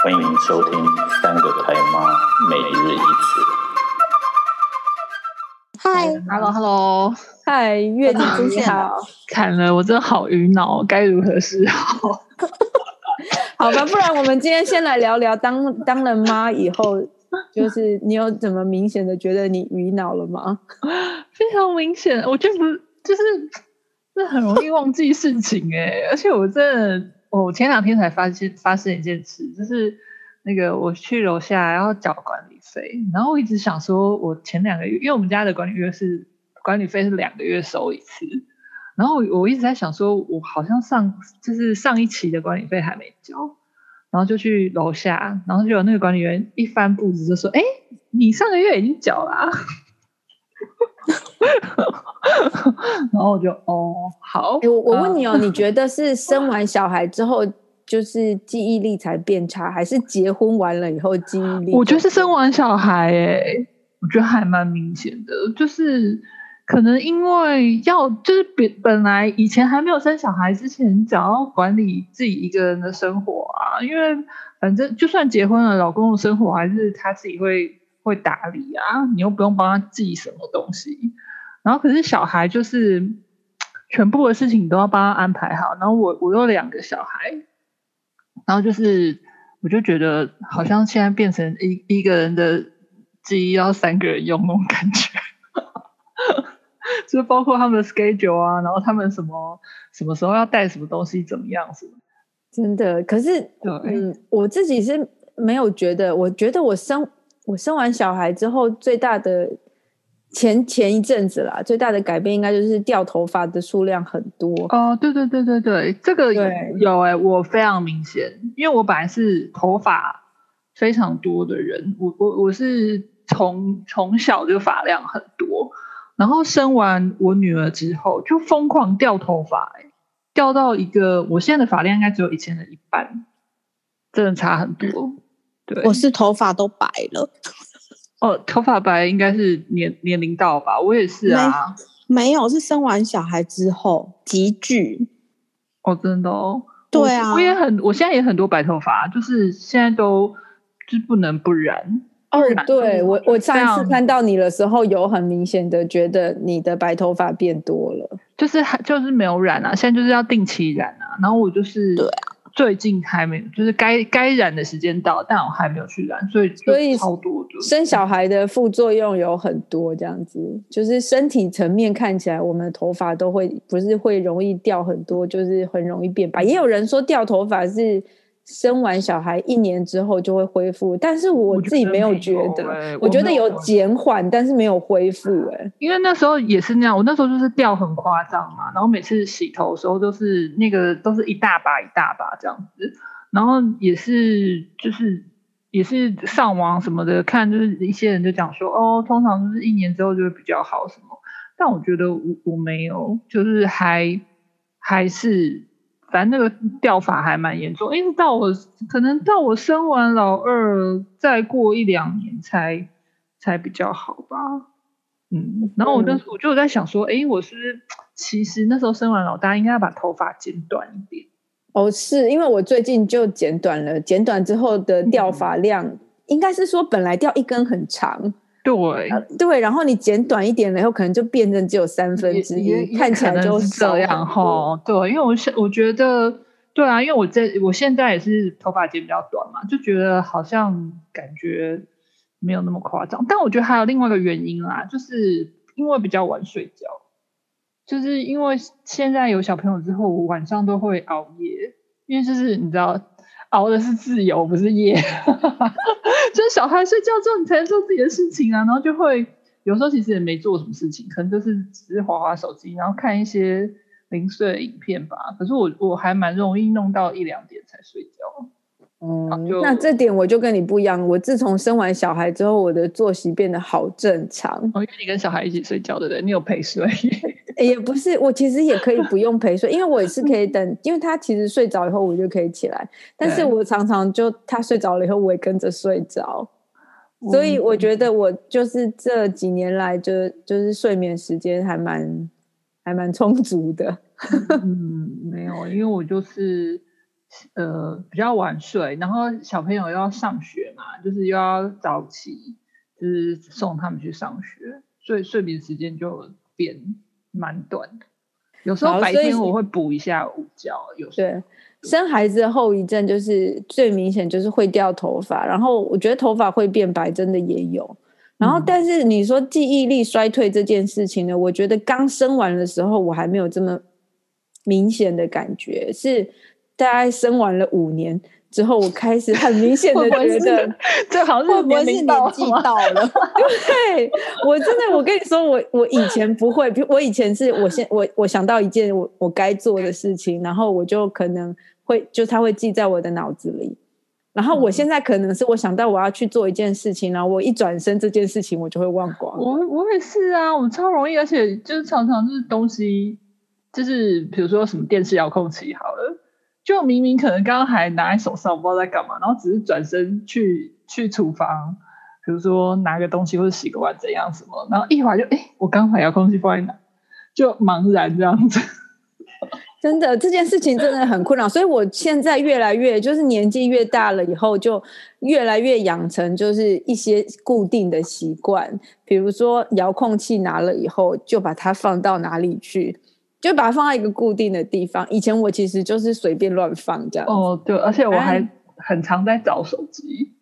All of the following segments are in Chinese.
欢迎收听《三个台妈每日一词》。嗨，Hello，Hello，嗨，月底出现好，惨了，我真的好晕脑，该如何是好？好吧，不然我们今天先来聊聊当当了妈以后，就是你有怎么明显的觉得你晕脑了吗？非常明显，我就不就是。是很容易忘记事情哎、欸，而且我真的，我前两天才发现发生一件事，就是那个我去楼下要缴管理费，然后我一直想说，我前两个月，因为我们家的管理费是管理费是两个月收一次，然后我一直在想说，我好像上就是上一期的管理费还没交，然后就去楼下，然后就有那个管理员一翻簿子就说，哎，你上个月已经缴了啊。然后我就哦好，欸、我我问你哦，你觉得是生完小孩之后就是记忆力才变差，还是结婚完了以后记忆力？我觉得是生完小孩哎，我觉得还蛮明显的，就是可能因为要就是本本来以前还没有生小孩之前，想要管理自己一个人的生活啊，因为反正就算结婚了，老公的生活还是他自己会会打理啊，你又不用帮他记什么东西。然后可是小孩就是全部的事情都要帮他安排好，然后我我有两个小孩，然后就是我就觉得好像现在变成一一个人的记忆要三个人用那种感觉，就是包括他们的 schedule 啊，然后他们什么什么时候要带什么东西怎么样子，真的。可是对嗯，我自己是没有觉得，我觉得我生我生完小孩之后最大的。前前一阵子啦，最大的改变应该就是掉头发的数量很多哦。对对对对对，这个有有哎、欸，我非常明显，因为我本来是头发非常多的人，我我我是从从小就发量很多，然后生完我女儿之后就疯狂掉头发、欸，掉到一个我现在的发量应该只有以前的一半，真的差很多。对，我是头发都白了。哦，头发白应该是年年龄到吧？我也是啊，没，没有，是生完小孩之后急剧。哦，真的哦，对啊，我，也很，我现在也很多白头发，就是现在都就是不能不染。哦，对我，我上一次看到你的时候，有很明显的觉得你的白头发变多了，就是还就是没有染啊，现在就是要定期染啊，然后我就是对啊。最近还没，就是该该染的时间到，但我还没有去染，所以所以超多的。生小孩的副作用有很多，这样子就是身体层面看起来，我们的头发都会不是会容易掉很多，就是很容易变白。也有人说掉头发是。生完小孩一年之后就会恢复，但是我自己没有觉得，我觉得，欸、我觉得有减缓，但是没有恢复。哎，因为那时候也是那样，我那时候就是掉很夸张嘛，然后每次洗头的时候都是那个都是一大把一大把这样子，然后也是就是也是上网什么的看，就是一些人就讲说哦，通常就是一年之后就会比较好什么，但我觉得我我没有，就是还还是。反正那个掉发还蛮严重，一直到我可能到我生完老二，再过一两年才才比较好吧。嗯，然后我那时候我就在想说，哎、欸，我是其实那时候生完老大，应该要把头发剪短一点。哦，是因为我最近就剪短了，剪短之后的掉发量，嗯、应该是说本来掉一根很长。对、啊、对，然后你剪短一点了以后，可能就变成只有三分之一，看起来就是这样哈。对，因为我现我觉得，对啊，因为我在我现在也是头发剪比较短嘛，就觉得好像感觉没有那么夸张。但我觉得还有另外一个原因啦，就是因为比较晚睡觉，就是因为现在有小朋友之后，我晚上都会熬夜，因为就是你知道。熬的是自由，不是夜。就是小孩睡觉之后，你才能做自己的事情啊。然后就会有时候其实也没做什么事情，可能就是只是滑滑手机，然后看一些零碎的影片吧。可是我我还蛮容易弄到一两点才睡觉。嗯，那这点我就跟你不一样。我自从生完小孩之后，我的作息变得好正常。哦，因为你跟小孩一起睡觉的人，你有陪睡。也不是，我其实也可以不用陪睡，因为我也是可以等，因为他其实睡着以后，我就可以起来。但是我常常就他睡着了以后，我也跟着睡着。所以我觉得我就是这几年来就就是睡眠时间还蛮还蛮充足的。嗯，没有，因为我就是。呃比较晚睡，然后小朋友又要上学嘛，就是又要早起，就是送他们去上学，所以睡眠时间就变蛮短的。有时候白天我会补一下午觉，有时候对。生孩子的后遗症就是最明显，就是会掉头发，然后我觉得头发会变白，真的也有。然后，但是你说记忆力衰退这件事情呢，我觉得刚生完的时候我还没有这么明显的感觉，是大概生完了五年之后，我开始很明显的觉得，这好像是年龄纪到了。对，我真的，我跟你说，我我以前不会，我以前是我先我我想到一件我我该做的事情，然后我就可能。会就他会记在我的脑子里，然后我现在可能是我想到我要去做一件事情，然后我一转身这件事情我就会忘光。我我也是啊，我超容易，而且就是常常就是东西，就是比如说什么电视遥控器好了，就明明可能刚刚还拿在手上，不知道在干嘛，然后只是转身去去厨房，比如说拿个东西或者洗个碗怎样什么，然后一会儿就哎，我刚把遥控器放在哪，就茫然这样子。真的这件事情真的很困扰，所以我现在越来越就是年纪越大了以后，就越来越养成就是一些固定的习惯，比如说遥控器拿了以后就把它放到哪里去，就把它放在一个固定的地方。以前我其实就是随便乱放这样。哦，对，而且我还很常在找手机。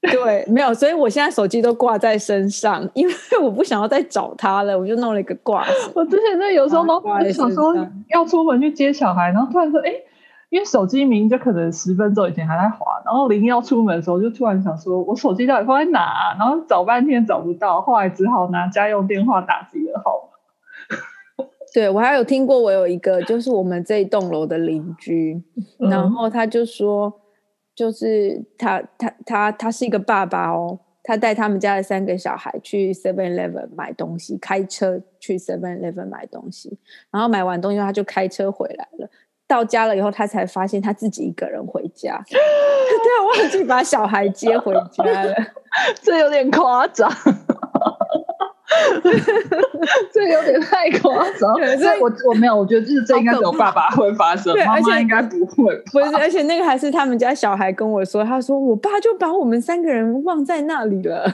对，没有，所以我现在手机都挂在身上，因为我不想要再找它了，我就弄了一个挂。我之前在有时候都想说要出门去接小孩，然后突然说，哎，因为手机明明就可能十分钟以前还在滑，然后临要出门的时候，就突然想说，我手机到底放在哪啊？然后找半天找不到，后来只好拿家用电话打自己的号码。对，我还有听过，我有一个就是我们这一栋楼的邻居，然后他就说。就是他，他，他，他是一个爸爸哦。他带他们家的三个小孩去 Seven Eleven 买东西，开车去 Seven Eleven 买东西，然后买完东西他就开车回来了。到家了以后，他才发现他自己一个人回家，他忘记把小孩接回家了，这有点夸张。这有点太夸张，所以我我没有，我觉得就是这应该只有爸爸会发生，妈妈应该不会。不是，而且那个还是他们家小孩跟我说，他说我爸就把我们三个人忘在那里了，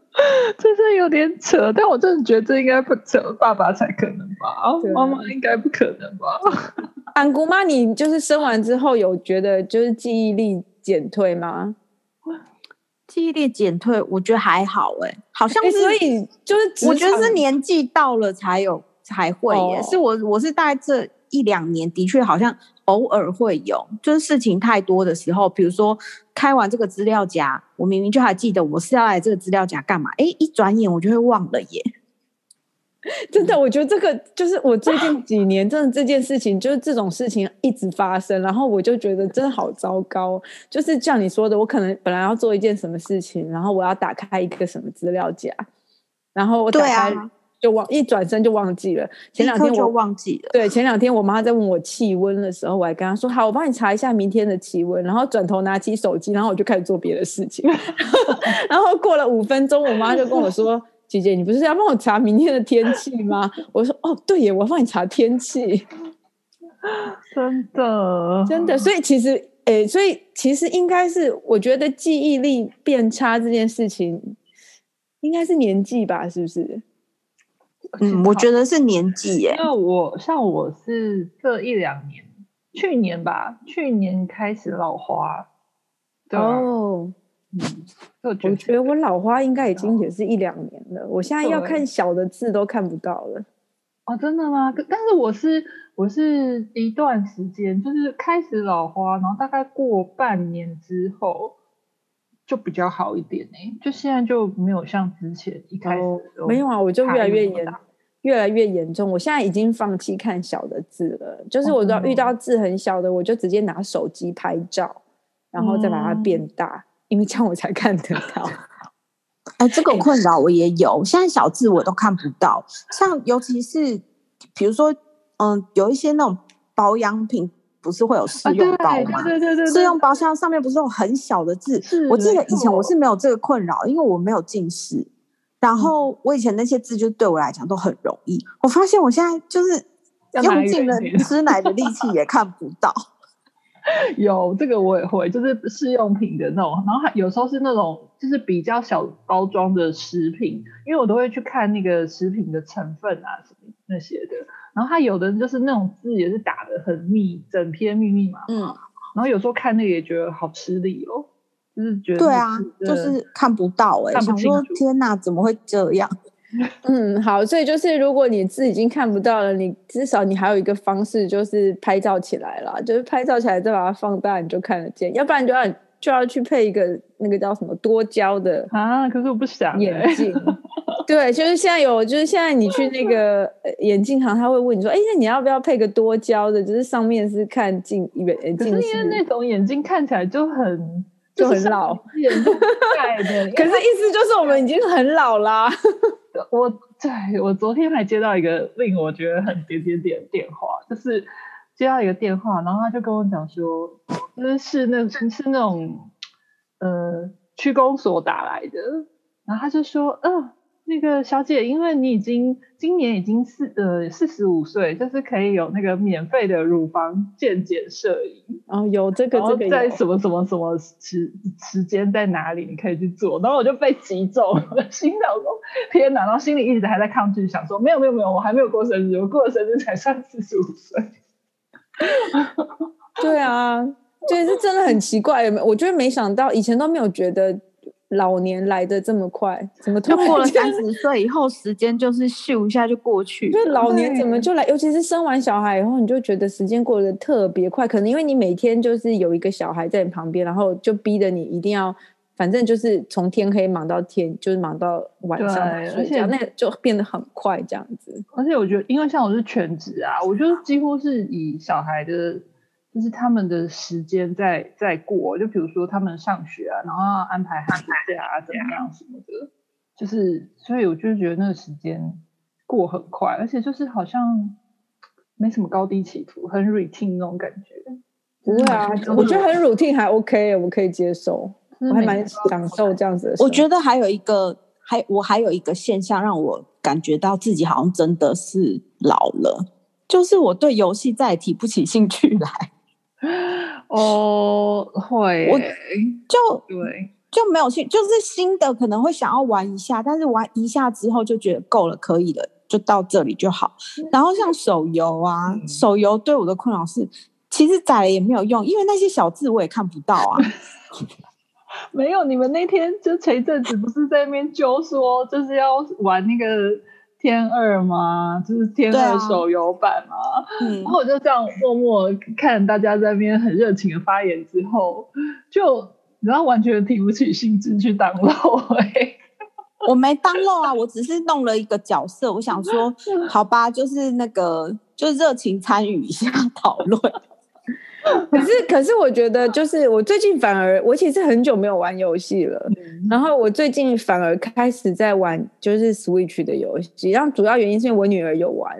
这是有点扯。但我真的觉得这应该不扯，爸爸才可能吧，妈妈应该不可能吧？安姑妈，你就是生完之后有觉得就是记忆力减退吗？记忆力减退，我觉得还好哎、欸，好像是，所以就是我觉得是年纪到了才有才会耶。哦、是我我是大概这一两年的确好像偶尔会有，就是事情太多的时候，比如说开完这个资料夹，我明明就还记得我是要来这个资料夹干嘛，哎，一转眼我就会忘了耶。真的，我觉得这个就是我最近几年真的这件事情，就是这种事情一直发生，然后我就觉得真的好糟糕。就是像你说的，我可能本来要做一件什么事情，然后我要打开一个什么资料夹，然后我打开就忘，一转身就忘记了。前两天我就忘记了。对，前两天我妈在问我气温的时候，我还跟她说好，我帮你查一下明天的气温，然后转头拿起手机，然后我就开始做别的事情。然后过了五分钟，我妈就跟我说。姐姐，你不是要帮我查明天的天气吗？我说哦，对耶，我要帮你查天气。真的，真的，所以其实，哎，所以其实应该是，我觉得记忆力变差这件事情，应该是年纪吧？是不是？嗯，我觉得是年纪耶。那我像我是这一两年，去年吧，去年开始老花。对哦。嗯，我觉得我老花应该已经也是一两年了。我现在要看小的字都看不到了。哦，真的吗？但是我是我是一段时间，就是开始老花，然后大概过半年之后就比较好一点呢。就现在就没有像之前一开始没有啊，我就越来越严，越来越严重。我现在已经放弃看小的字了，就是我只要遇到字很小的，我就直接拿手机拍照，然后再把它变大。嗯因为这样我才看得到，哎、欸，这个困扰我也有。现在小字我都看不到，像尤其是比如说，嗯，有一些那种保养品不是会有试用包吗？对对对，试用包像上面不是有很小的字？我记得以前我是没有这个困扰，因为我没有近视。然后我以前那些字就对我来讲都很容易。我发现我现在就是用尽了吃奶的力气也看不到。有这个我也会，就是试用品的那种，然后还有时候是那种就是比较小包装的食品，因为我都会去看那个食品的成分啊什么那些的。然后它有的就是那种字也是打的很密，整篇密密麻麻。嗯。然后有时候看那个也觉得好吃力哦，就是觉得对啊，就是看不到哎、欸，想说天哪，怎么会这样？嗯，好，所以就是如果你字已经看不到了，你至少你还有一个方式，就是拍照起来了，就是拍照起来再把它放大，你就看得见。要不然就要就要去配一个那个叫什么多焦的啊，可是我不想眼镜。对，就是现在有，就是现在你去那个眼镜行，他会问你说，哎，那你要不要配个多焦的？就是上面是看近远远近视。可是因为那种眼镜看起来就很就很老，眼镜戴的。可是意思就是我们已经很老啦。我对我昨天还接到一个令我觉得很点点点电话，就是接到一个电话，然后他就跟我讲说，就是是那是那种呃区公所打来的，然后他就说，嗯、呃。那个小姐，因为你已经今年已经四呃四十五岁，就是可以有那个免费的乳房健检摄影，然后有这个这个在什么什么什么时时间在哪里你可以去做，然后我就被击中，心想说天哪，然后心里一直还在抗拒，想说没有没有没有，我还没有过生日，我过了生日才算四十五岁。对啊，就是真的很奇怪，我觉得没想到以前都没有觉得。老年来的这么快，怎么突然就过了三十岁以后，时间就是咻一下就过去。就老年怎么就来？尤其是生完小孩以后，你就觉得时间过得特别快。可能因为你每天就是有一个小孩在你旁边，然后就逼着你一定要，反正就是从天黑忙到天，就是忙到晚上睡觉，那就变得很快这样子。而且我觉得，因为像我是全职啊，我觉得几乎是以小孩的。就是他们的时间在在过，就比如说他们上学啊，然后要安排寒暑假啊，怎么样什么的，就是所以我就觉得那个时间过很快，而且就是好像没什么高低起伏，很 routine 那种感觉。不会啊，我觉得很 routine 还 OK，我可以接受，我还蛮享受这样子的。我觉得还有一个，还我还有一个现象让我感觉到自己好像真的是老了，就是我对游戏再也提不起兴趣来。哦，会，我就对，就没有去，就是新的可能会想要玩一下，但是玩一下之后就觉得够了，可以了，就到这里就好。然后像手游啊，嗯、手游对我的困扰是，其实载了也没有用，因为那些小字我也看不到啊。没有，你们那天就前一阵子不是在那边揪说，就是要玩那个。天二吗？就是天二手游版吗？然后我就这样默默看大家在那边很热情的发言之后，就然后完全提不起兴致去 download、欸。我没 download 啊，我只是弄了一个角色，我想说，好吧，就是那个，就热情参与一下讨论。可是，可是，我觉得就是我最近反而，我其实很久没有玩游戏了。嗯、然后我最近反而开始在玩，就是 Switch 的游戏。然后主要原因是因为我女儿有玩，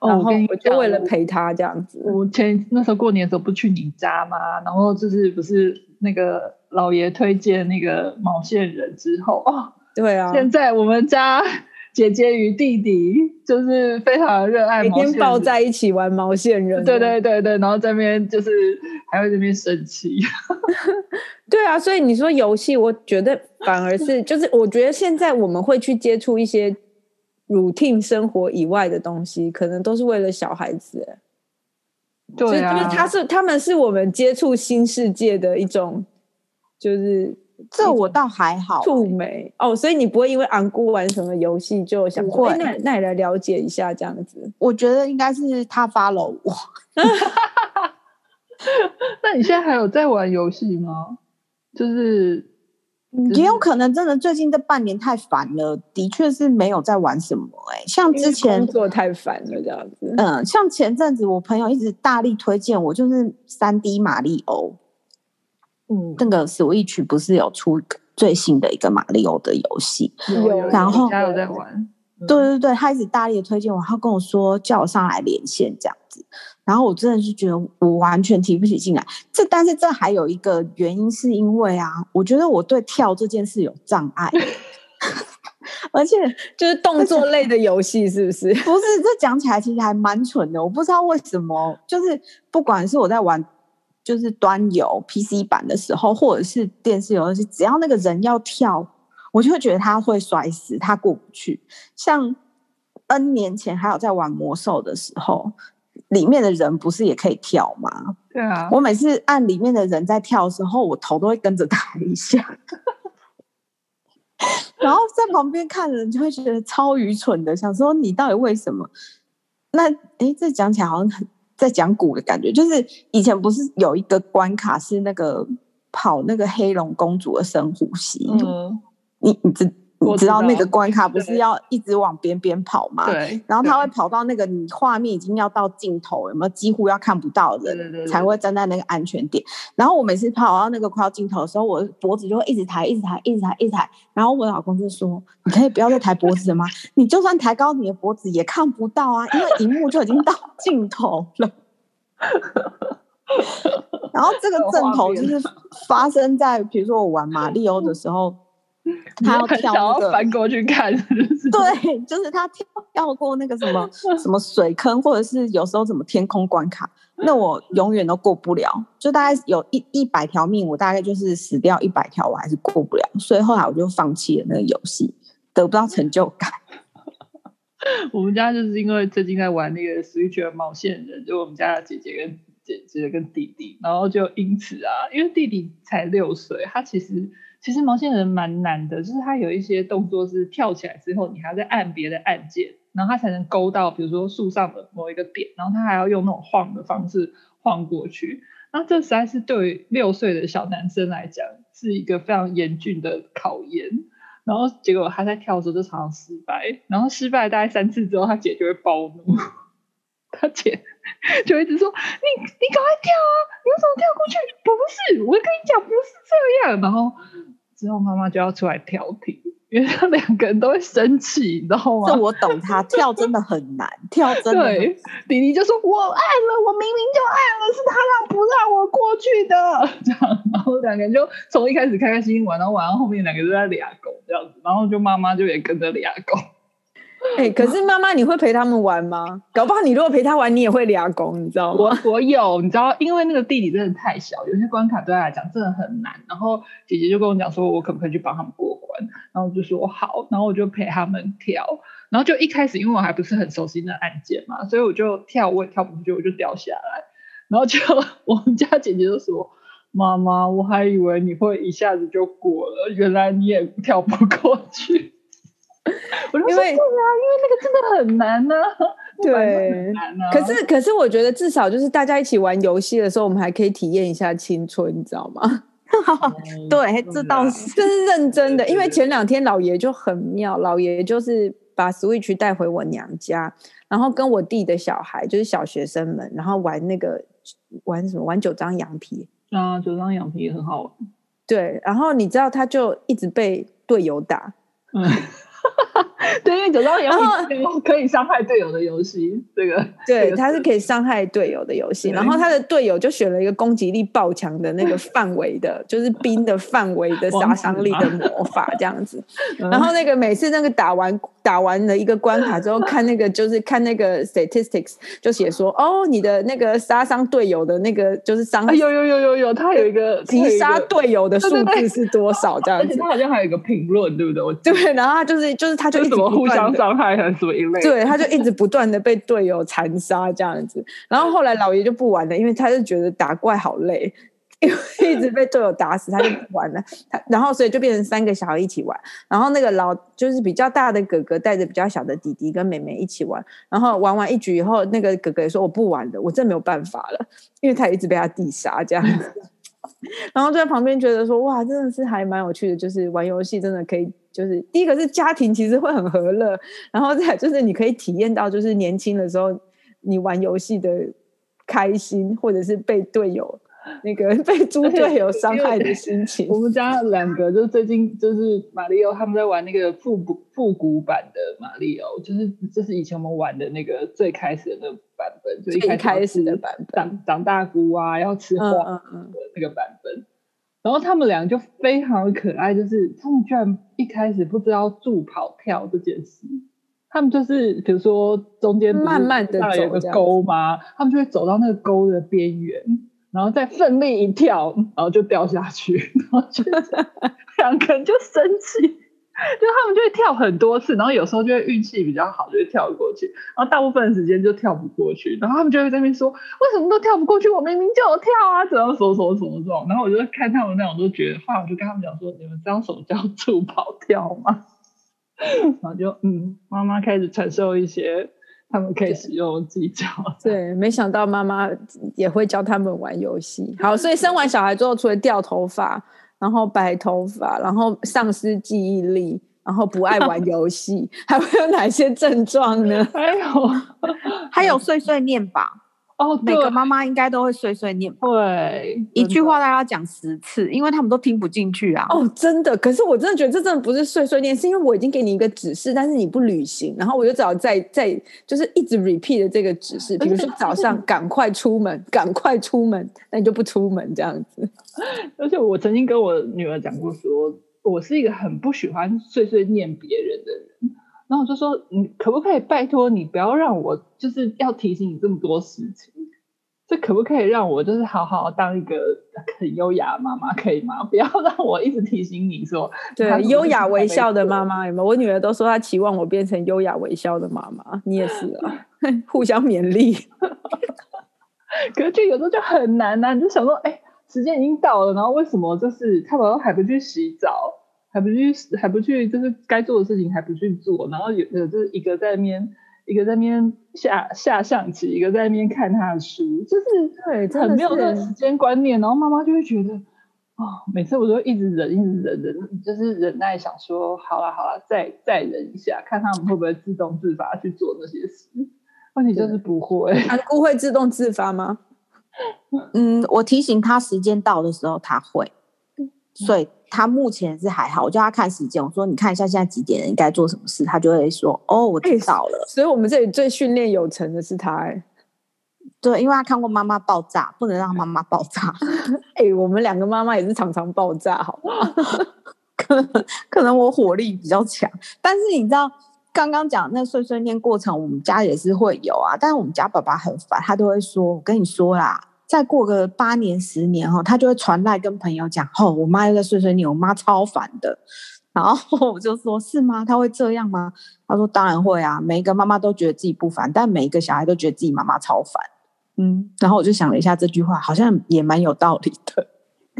哦、然后我就为了陪她这样子。我前那时候过年的时候不去你家吗？然后就是不是那个老爷推荐那个毛线人之后哦，对啊，现在我们家。姐姐与弟弟就是非常热爱每天抱在一起玩毛线人。对对对对，然后在那边就是还会在那边生气。对啊，所以你说游戏，我觉得反而是 就是，我觉得现在我们会去接触一些 routine 生活以外的东西，可能都是为了小孩子。对啊，就是他是他们是我们接触新世界的一种，就是。这我倒还好，触媒哦，所以你不会因为昂姑玩什么游戏就想说，哎，那那你来了解一下这样子。我觉得应该是他 follow 我。那你现在还有在玩游戏吗？就是也有可能真的最近这半年太烦了，的确是没有在玩什么。哎，像之前工作太烦了这样子。嗯，像前阵子我朋友一直大力推荐我，就是三 D 马里欧。嗯，那个 Switch 不是有出最新的一个马里奥的游戏？有，然后有在玩。对对对，他一直大力的推荐我，他跟我说叫我上来连线这样子。然后我真的是觉得我完全提不起劲来。这但是这还有一个原因，是因为啊，我觉得我对跳这件事有障碍，而且就是动作类的游戏是不是？不是，这讲起来其实还蛮蠢的。我不知道为什么，就是不管是我在玩。就是端游 PC 版的时候，或者是电视游戏，只要那个人要跳，我就会觉得他会摔死，他过不去。像 N 年前还有在玩魔兽的时候，里面的人不是也可以跳吗？对啊，我每次按里面的人在跳的时候，我头都会跟着抬一下，然后在旁边看的人就会觉得超愚蠢的，想说你到底为什么？那诶，这讲起来好像很。在讲古的感觉，就是以前不是有一个关卡是那个跑那个黑龙公主的深呼吸，嗯、你你知你知道那个关卡不是要一直往边边跑吗？对，然后他会跑到那个你画面已经要到尽头，有没有几乎要看不到的人才会站在那个安全点。然后我每次跑到那个快要尽头的时候，我脖子就会一直抬，一直抬，一直抬，一直抬。然后我老公就说：“你可以不要再抬脖子了吗？你就算抬高你的脖子也看不到啊，因为荧幕就已经到尽头了。”然后这个阵头就是发生在比如说我玩马里奥的时候。他要跳那个翻过去看对，就是他跳跳过那个什么什么水坑，或者是有时候什么天空关卡，那我永远都过不了。就大概有一一百条命，我大概就是死掉一百条，我还是过不了。所以后来我就放弃了那个游戏，得不到成就感。我们家就是因为最近在玩那个 Switch 的毛线人，就我们家的姐姐跟姐姐跟弟弟，然后就因此啊，因为弟弟才六岁，他其实。其实毛线人蛮难的，就是他有一些动作是跳起来之后，你还要再按别的按键，然后他才能勾到，比如说树上的某一个点，然后他还要用那种晃的方式晃过去。然后这实在是对六岁的小男生来讲是一个非常严峻的考验。然后结果他在跳的时候就常常失败，然后失败大概三次之后，他姐就会暴怒，他姐就一直说：“你你赶快跳啊，你为什么跳过去？不是，我跟你讲不是这样。”然后。之后妈妈就要出来调停，因为他两个人都会生气，你知道吗？这我懂他，他跳真的很难，跳真的。对，弟弟就说：“我按了，我明明就按了，是他让不让我过去的。”这样，然后两个人就从一开始开开心心玩，然后玩到后面两个人都在俩狗这样子，然后就妈妈就也跟着俩狗。哎、欸，可是妈妈，你会陪他们玩吗？搞不好你如果陪他玩，你也会俩拱，你知道吗？我我有，你知道，因为那个弟弟真的太小，有些关卡对他来讲真的很难。然后姐姐就跟我讲说，我可不可以去帮他们过关？然后我就说好，然后我就陪他们跳。然后就一开始，因为我还不是很熟悉那按键嘛，所以我就跳，我也跳不出去，我就掉下来。然后就我们家姐姐就说：“妈妈，我还以为你会一下子就过了，原来你也跳不过去。” 我就说，因为对啊，因为那个真的很难呢、啊。对，啊、可是可是我觉得至少就是大家一起玩游戏的时候，我们还可以体验一下青春，你知道吗？对，这倒是这是认真的。因为前两天老爷就很妙，老爷就是把 Switch 带回我娘家，然后跟我弟的小孩就是小学生们，然后玩那个玩什么玩九张羊皮啊，九张羊皮也很好玩。对，然后你知道他就一直被队友打。嗯 对，因为九张羊皮可以伤害队友的游戏，这个对，它是可以伤害队友的游戏。然后他的队友就选了一个攻击力爆强的那个范围的，就是冰的范围的杀伤力的魔法这样子。然后那个每次那个打完打完了一个关卡之后，看那个就是看那个 statistics 就写说，哦，你的那个杀伤队友的那个就是伤害，有有有有有，他有一个击杀队友的数字是多少这样子。他 好像还有一个评论，对不对？我对，然后他就是就是他就一直。互相伤害还是什么一类？对，他就一直不断的被队友残杀这样子，然后后来老爷就不玩了，因为他就觉得打怪好累，因为 一直被队友打死，他就不玩了。他然后所以就变成三个小孩一起玩，然后那个老就是比较大的哥哥带着比较小的弟弟跟妹妹一起玩，然后玩完一局以后，那个哥哥也说我不玩了，我真没有办法了，因为他一直被他弟杀这样子。然后就在旁边觉得说哇，真的是还蛮有趣的，就是玩游戏真的可以。就是第一个是家庭其实会很和乐，然后再就是你可以体验到就是年轻的时候你玩游戏的开心，或者是被队友那个被猪队友伤害的心情。我们家两个就最近就是马里奥他们在玩那个复古复古版的马里奥，就是就是以前我们玩的那个最开始的那个版本，最开始的版本长长大菇啊，要吃花的那个版本。嗯嗯嗯然后他们俩就非常的可爱，就是他们居然一开始不知道助跑跳这件事，他们就是比如说中间慢慢的有个沟嘛？他们就会走到那个沟的边缘，然后再奋力一跳，然后就掉下去，然后就 两个人就生气，就他们就会跳很多次，然后有时候就会运气比较好，就会跳过去，然后大部分的时间就跳不过去，然后他们就会在那边说，为什么都跳不过去？我明明就有跳啊，怎样什么什么什么这种，然后我就看他们那种，都觉得，后来我就跟他们讲说，你们知道什么叫助跑跳吗？然后就嗯，妈妈开始传授一些。他们可以使用技巧，对，没想到妈妈也会教他们玩游戏。好，所以生完小孩之后，除了掉头发，然后白头发，然后丧失记忆力，然后不爱玩游戏，还会有哪些症状呢？还有，还有碎碎念吧。哦，每个妈妈应该都会碎碎念，对，一句话大概要讲十次，因为他们都听不进去啊。哦，真的，可是我真的觉得这真的不是碎碎念，是因为我已经给你一个指示，但是你不履行，然后我就只好再再就是一直 repeat 的这个指示，比如说早上 赶快出门，赶快出门，那你就不出门这样子。而且我曾经跟我女儿讲过说，说我是一个很不喜欢碎碎念别人的人。然后我就说，你可不可以拜托你不要让我就是要提醒你这么多事情？这可不可以让我就是好好当一个很优雅的妈妈，可以吗？不要让我一直提醒你说，对，优雅微笑的妈妈有没有？我女儿都说她期望我变成优雅微笑的妈妈，你也是啊，互相勉励。可是就有时候就很难呐、啊，你就想说，哎，时间已经到了，然后为什么就是他们还不去洗澡？还不去，还不去，就是该做的事情还不去做，然后有有就是一个在那边，一个在那边下下象棋，一个在那边看他的书，就是对，很没有那个时间观念，然后妈妈就会觉得，哦，每次我都一直忍，一直忍忍，就是忍耐，想说好了好了，再再忍一下，看他们会不会自动自发去做那些事。问题就是不会，安姑会自动自发吗？嗯，我提醒他时间到的时候他会，所以。他目前是还好，我叫他看时间，我说你看一下现在几点了，应该做什么事，他就会说哦，我知道了。所以，我们这里最训练有成的是他，哎，对，因为他看过妈妈爆炸，不能让妈妈爆炸。哎，我们两个妈妈也是常常爆炸，好吗？可能可能我火力比较强，但是你知道刚刚讲那碎碎念过程，我们家也是会有啊，但是我们家爸爸很烦，他都会说，我跟你说啦。再过个八年十年哈，他就会传来跟朋友讲，吼，我妈又在碎碎念，我妈超烦的。然后我就说，是吗？他会这样吗？他说当然会啊，每一个妈妈都觉得自己不烦，但每一个小孩都觉得自己妈妈超烦。嗯，然后我就想了一下这句话，好像也蛮有道理的。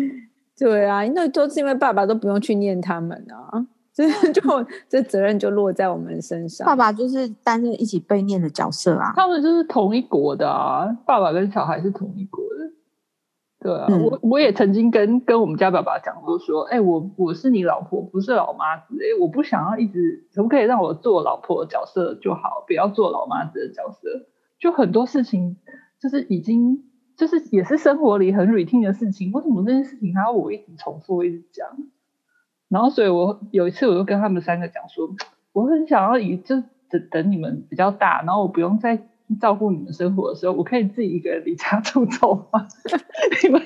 对啊，那都是因为爸爸都不用去念他们啊。这就这责任就落在我们身上。爸爸就是担任一起被念的角色啊。他们就是同一国的啊，爸爸跟小孩是同一国的。对啊，嗯、我我也曾经跟跟我们家爸爸讲过说，哎、欸，我我是你老婆，不是老妈子。哎、欸，我不想要一直，可不可以让我做老婆的角色就好，不要做老妈子的角色。就很多事情，就是已经就是也是生活里很 routine 的事情，为什么这件事情还要我一直重复一直讲？然后，所以我有一次，我就跟他们三个讲说，我很想要以就等等你们比较大，然后我不用再照顾你们生活的时候，我可以自己一个人离家出走吗？你们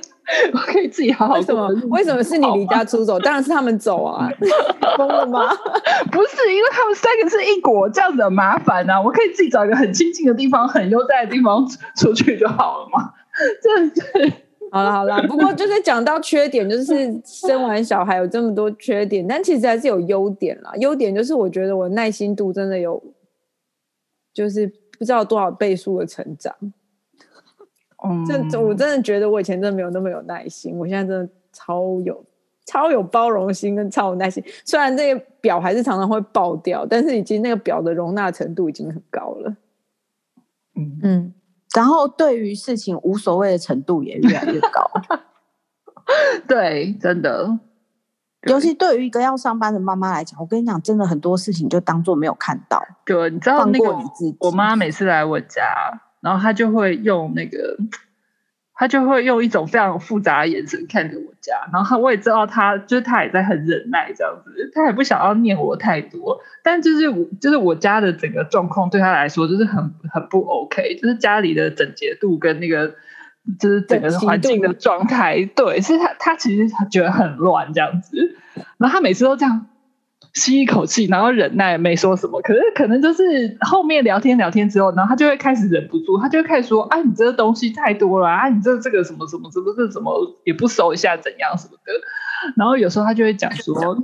我可以自己好好。为什么？为什么是你离家出走？当然是他们走啊！疯了吗？不是，因为他们三个是一国，这样子很麻烦啊！我可以自己找一个很清静的地方，很悠哉的地方出去就好了嘛。这是。好了好了，不过就是讲到缺点，就是生完小孩有这么多缺点，但其实还是有优点啦。优点就是我觉得我耐心度真的有，就是不知道多少倍数的成长。嗯，这我真的觉得我以前真的没有那么有耐心，我现在真的超有超有包容心跟超有耐心。虽然这个表还是常常会爆掉，但是已经那个表的容纳程度已经很高了。嗯嗯。然后对于事情无所谓的程度也越来越高，对，真的，尤其对于一个要上班的妈妈来讲，我跟你讲，真的很多事情就当做没有看到。对，你知道那个我妈每次来我家，然后她就会用那个。他就会用一种非常复杂的眼神看着我家，然后他我也知道他就是他也在很忍耐这样子，他也不想要念我太多，但就是我就是我家的整个状况对他来说就是很很不 OK，就是家里的整洁度跟那个就是整个环境的状态，对，是他他其实觉得很乱这样子，然后他每次都这样。吸一口气，然后忍耐，没说什么。可是可能就是后面聊天聊天之后，然后他就会开始忍不住，他就会开始说：“啊，你这个东西太多了啊，你这这个什么什么什么这什么也不收一下，怎样什么的。”然后有时候他就会讲说：“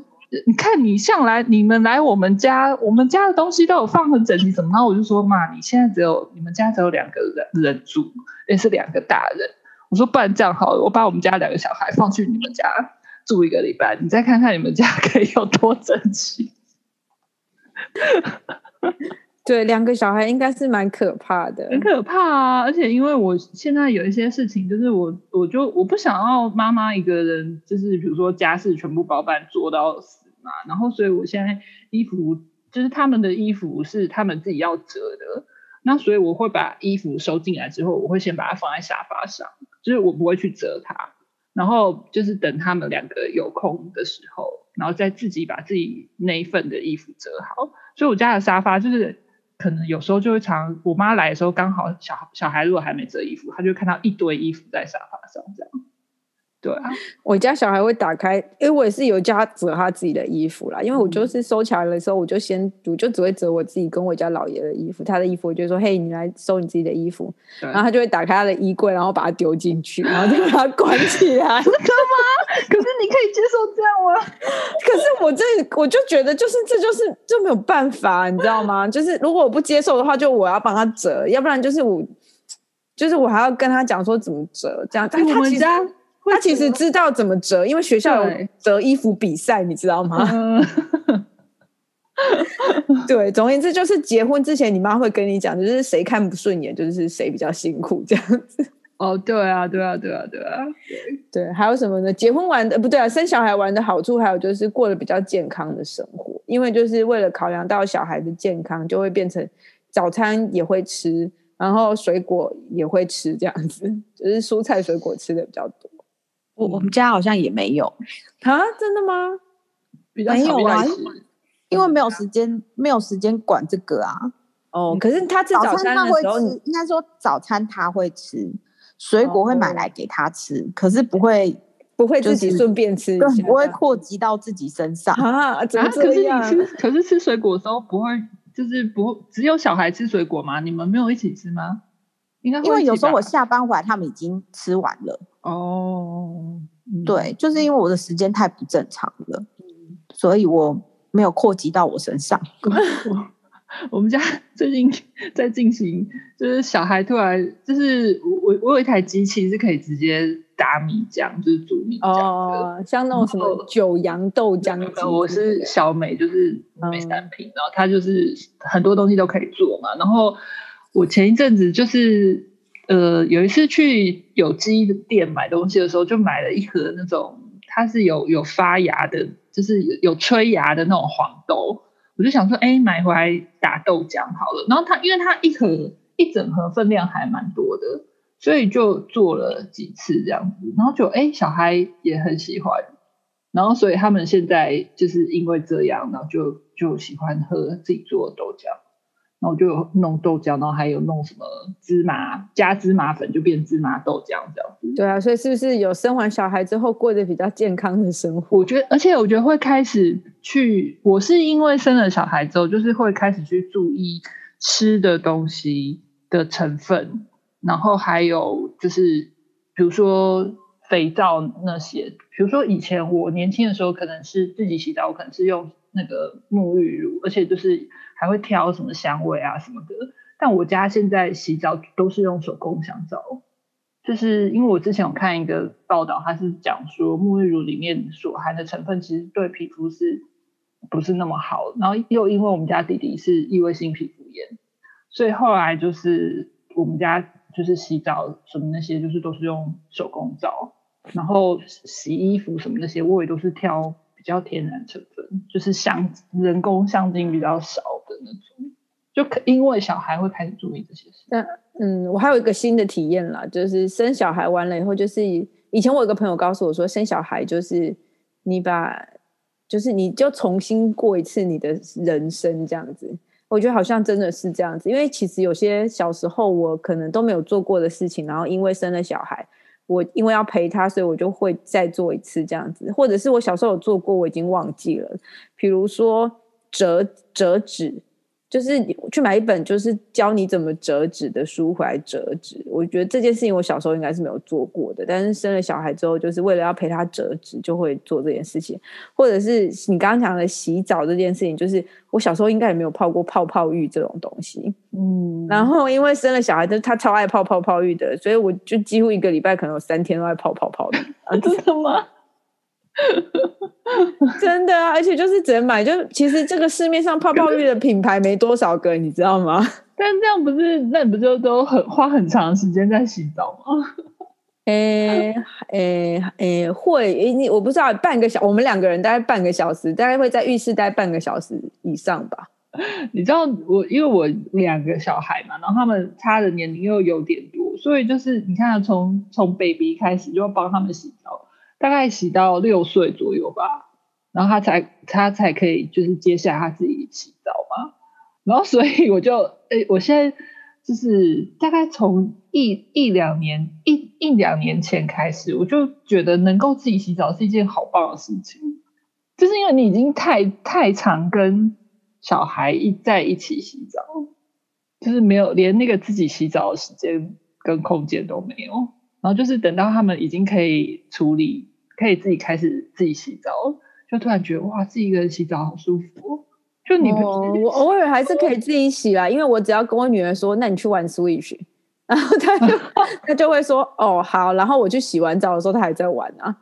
你看你向来你们来我们家，我们家的东西都有放很整齐，怎么？”然后我就说：“妈，你现在只有你们家只有两个人人住，也是两个大人。”我说：“不然这样好了，我把我们家两个小孩放去你们家。”住一个礼拜，你再看看你们家可以有多整齐。对，两个小孩应该是蛮可怕的，很可怕啊！而且因为我现在有一些事情，就是我我就我不想要妈妈一个人，就是比如说家事全部包办做到死嘛。然后，所以我现在衣服就是他们的衣服是他们自己要折的，那所以我会把衣服收进来之后，我会先把它放在沙发上，就是我不会去折它。然后就是等他们两个有空的时候，然后再自己把自己那一份的衣服折好。所以我家的沙发就是可能有时候就会常，我妈来的时候刚好小小孩如果还没折衣服，她就看到一堆衣服在沙发上这样。对啊，我家小孩会打开，因为我也是有叫他折他自己的衣服啦。因为我就是收起来的时候，我就先我就只会折我自己跟我家老爷的衣服，他的衣服我就说：“嘿，你来收你自己的衣服。”然后他就会打开他的衣柜，然后把它丢进去，然后就把它关起来。真的吗？可是你可以接受这样吗？可是我这我就觉得就是这就是就没有办法，你知道吗？就是如果我不接受的话，就我要帮他折，要不然就是我就是我还要跟他讲说怎么折，这样。但他其实。他其实知道怎么折，因为学校有折衣服比赛，你知道吗？嗯、对，总而言之，就是结婚之前，你妈会跟你讲，就是谁看不顺眼，就是谁比较辛苦这样子。哦，对啊，对啊，对啊，对啊，对，对，还有什么呢？结婚玩的不对啊，生小孩玩的好处，还有就是过得比较健康的生活，因为就是为了考量到小孩的健康，就会变成早餐也会吃，然后水果也会吃，这样子，就是蔬菜水果吃的比较多。我我们家好像也没有啊，真的吗？比较没有啊，因为没有时间，没有时间管这个啊。哦，可是他吃早餐的时候，应该说早餐他会吃，水果会买来给他吃，可是不会不会自己顺便吃，不会扩及到自己身上啊。怎么这样？可是你吃，可是吃水果的时候不会，就是不只有小孩吃水果吗？你们没有一起吃吗？应该会，因为有时候我下班回来，他们已经吃完了。哦，对，就是因为我的时间太不正常了，所以我没有扩及到我身上。我们家 最近在进行，就是小孩突然，就是我我有一台机器是可以直接打米浆，就是煮米浆哦，像那种什么九阳豆浆机。我是小美，就是美三品，然后它就是很多东西都可以做嘛。然后我前一阵子就是。呃，有一次去有机的店买东西的时候，就买了一盒那种，它是有有发芽的，就是有有催芽的那种黄豆。我就想说，哎，买回来打豆浆好了。然后它，因为它一盒一整盒分量还蛮多的，所以就做了几次这样子。然后就，哎，小孩也很喜欢。然后，所以他们现在就是因为这样，然后就就喜欢喝自己做的豆浆。然后就有弄豆浆，然后还有弄什么芝麻，加芝麻粉就变芝麻豆浆这样子。对啊，所以是不是有生完小孩之后过得比较健康的生活？我觉得，而且我觉得会开始去，我是因为生了小孩之后，就是会开始去注意吃的东西的成分，然后还有就是比如说肥皂那些，比如说以前我年轻的时候可能是自己洗澡，我可能是用那个沐浴乳，而且就是。还会挑什么香味啊什么的，但我家现在洗澡都是用手工香皂，就是因为我之前有看一个报道，它是讲说沐浴乳里面所含的成分其实对皮肤是不是那么好，然后又因为我们家弟弟是异位性皮肤炎，所以后来就是我们家就是洗澡什么那些就是都是用手工皂，然后洗衣服什么那些我也都是挑比较天然成分，就是香人工香精比较少。的那种，就可因为小孩会开始注意这些事。那嗯，我还有一个新的体验啦，就是生小孩完了以后，就是以前我有个朋友告诉我说，生小孩就是你把，就是你就重新过一次你的人生这样子。我觉得好像真的是这样子，因为其实有些小时候我可能都没有做过的事情，然后因为生了小孩，我因为要陪他，所以我就会再做一次这样子，或者是我小时候有做过，我已经忘记了。比如说折折纸。就是你去买一本就是教你怎么折纸的书回来折纸，我觉得这件事情我小时候应该是没有做过的，但是生了小孩之后，就是为了要陪他折纸，就会做这件事情。或者是你刚刚讲的洗澡这件事情，就是我小时候应该也没有泡过泡泡浴这种东西，嗯。然后因为生了小孩，就是他超爱泡泡泡浴的，所以我就几乎一个礼拜可能有三天都在泡泡泡浴。啊，真的吗？真的啊，而且就是只能买，就其实这个市面上泡泡浴的品牌没多少个，你知道吗？但这样不是，那你不就都很花很长时间在洗澡吗？诶诶诶，会，你我不知道，半个小，我们两个人大概半个小时，大概会在浴室待半个小时以上吧。你知道我，因为我两个小孩嘛，然后他们差的年龄又有点多，所以就是你看，从从 baby 开始就要帮他们洗澡。大概洗到六岁左右吧，然后他才他才可以就是接下来他自己洗澡嘛，然后所以我就诶，我现在就是大概从一一两年一一两年前开始，我就觉得能够自己洗澡是一件好棒的事情，就是因为你已经太太常跟小孩一在一起洗澡，就是没有连那个自己洗澡的时间跟空间都没有，然后就是等到他们已经可以处理。可以自己开始自己洗澡，就突然觉得哇，自己一个人洗澡好舒服。就你我偶尔还是可以自己洗啦，因为我只要跟我女儿说，那你去玩 Switch，然后她就 她就会说哦好，然后我去洗完澡的时候，她还在玩啊。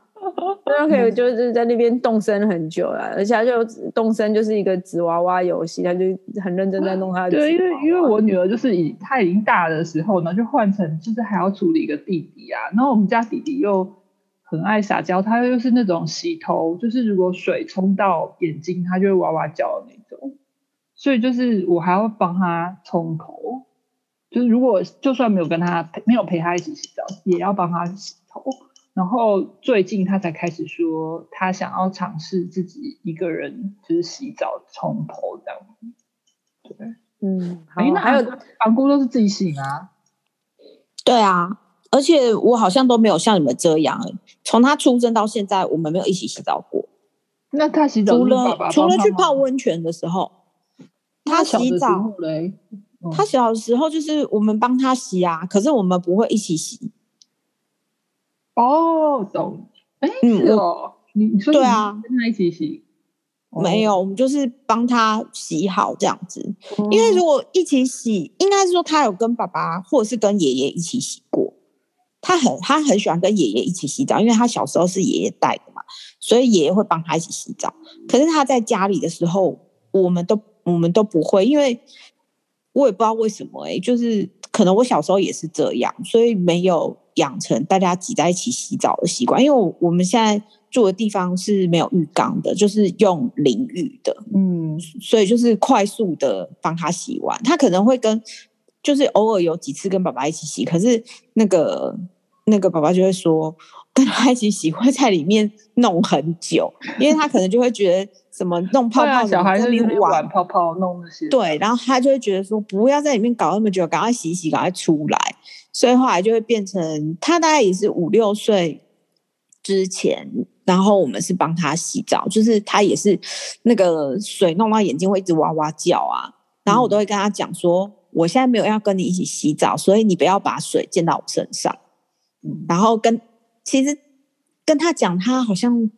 然后可以就是在那边动身很久了，而且她就动身就是一个纸娃娃游戏，她就很认真在弄她的。对，因为因为我女儿就是已她已经大的时候呢，就换成就是还要处理一个弟弟啊，然后我们家弟弟又。很爱撒娇，他又是那种洗头，就是如果水冲到眼睛，他就会哇哇叫的那种。所以就是我还要帮他冲头，就是如果就算没有跟他陪，没有陪他一起洗澡，也要帮他洗头。然后最近他才开始说，他想要尝试自己一个人就是洗澡冲头这样。对，嗯，哎，那还有房姑都是自己洗吗？对啊。而且我好像都没有像你们这样，从他出生到现在，我们没有一起洗澡过。那他洗澡？除了除了去泡温泉的时候，他洗澡，他小的时候就是我们帮他洗啊，可是我们不会一起洗。哦，懂。哎，是哦，你你说对啊，跟他一起洗。没有，我们就是帮他洗好这样子。因为如果一起洗，应该是说他有跟爸爸或者是跟爷爷一起洗过。他很他很喜欢跟爷爷一起洗澡，因为他小时候是爷爷带的嘛，所以爷爷会帮他一起洗澡。可是他在家里的时候，我们都我们都不会，因为我也不知道为什么哎、欸，就是可能我小时候也是这样，所以没有养成大家挤在一起洗澡的习惯。因为我我们现在住的地方是没有浴缸的，就是用淋浴的，嗯，所以就是快速的帮他洗完。他可能会跟就是偶尔有几次跟爸爸一起洗，可是那个。那个爸爸就会说，跟他一起洗会在里面弄很久，因为他可能就会觉得什么弄泡泡，小孩在里面玩泡泡弄那些，对，然后他就会觉得说不要在里面搞那么久，赶快洗一洗，赶快出来。所以后来就会变成他大概也是五六岁之前，然后我们是帮他洗澡，就是他也是那个水弄到眼睛会一直哇哇叫啊，然后我都会跟他讲说，嗯、我现在没有要跟你一起洗澡，所以你不要把水溅到我身上。然后跟其实跟他讲，他好像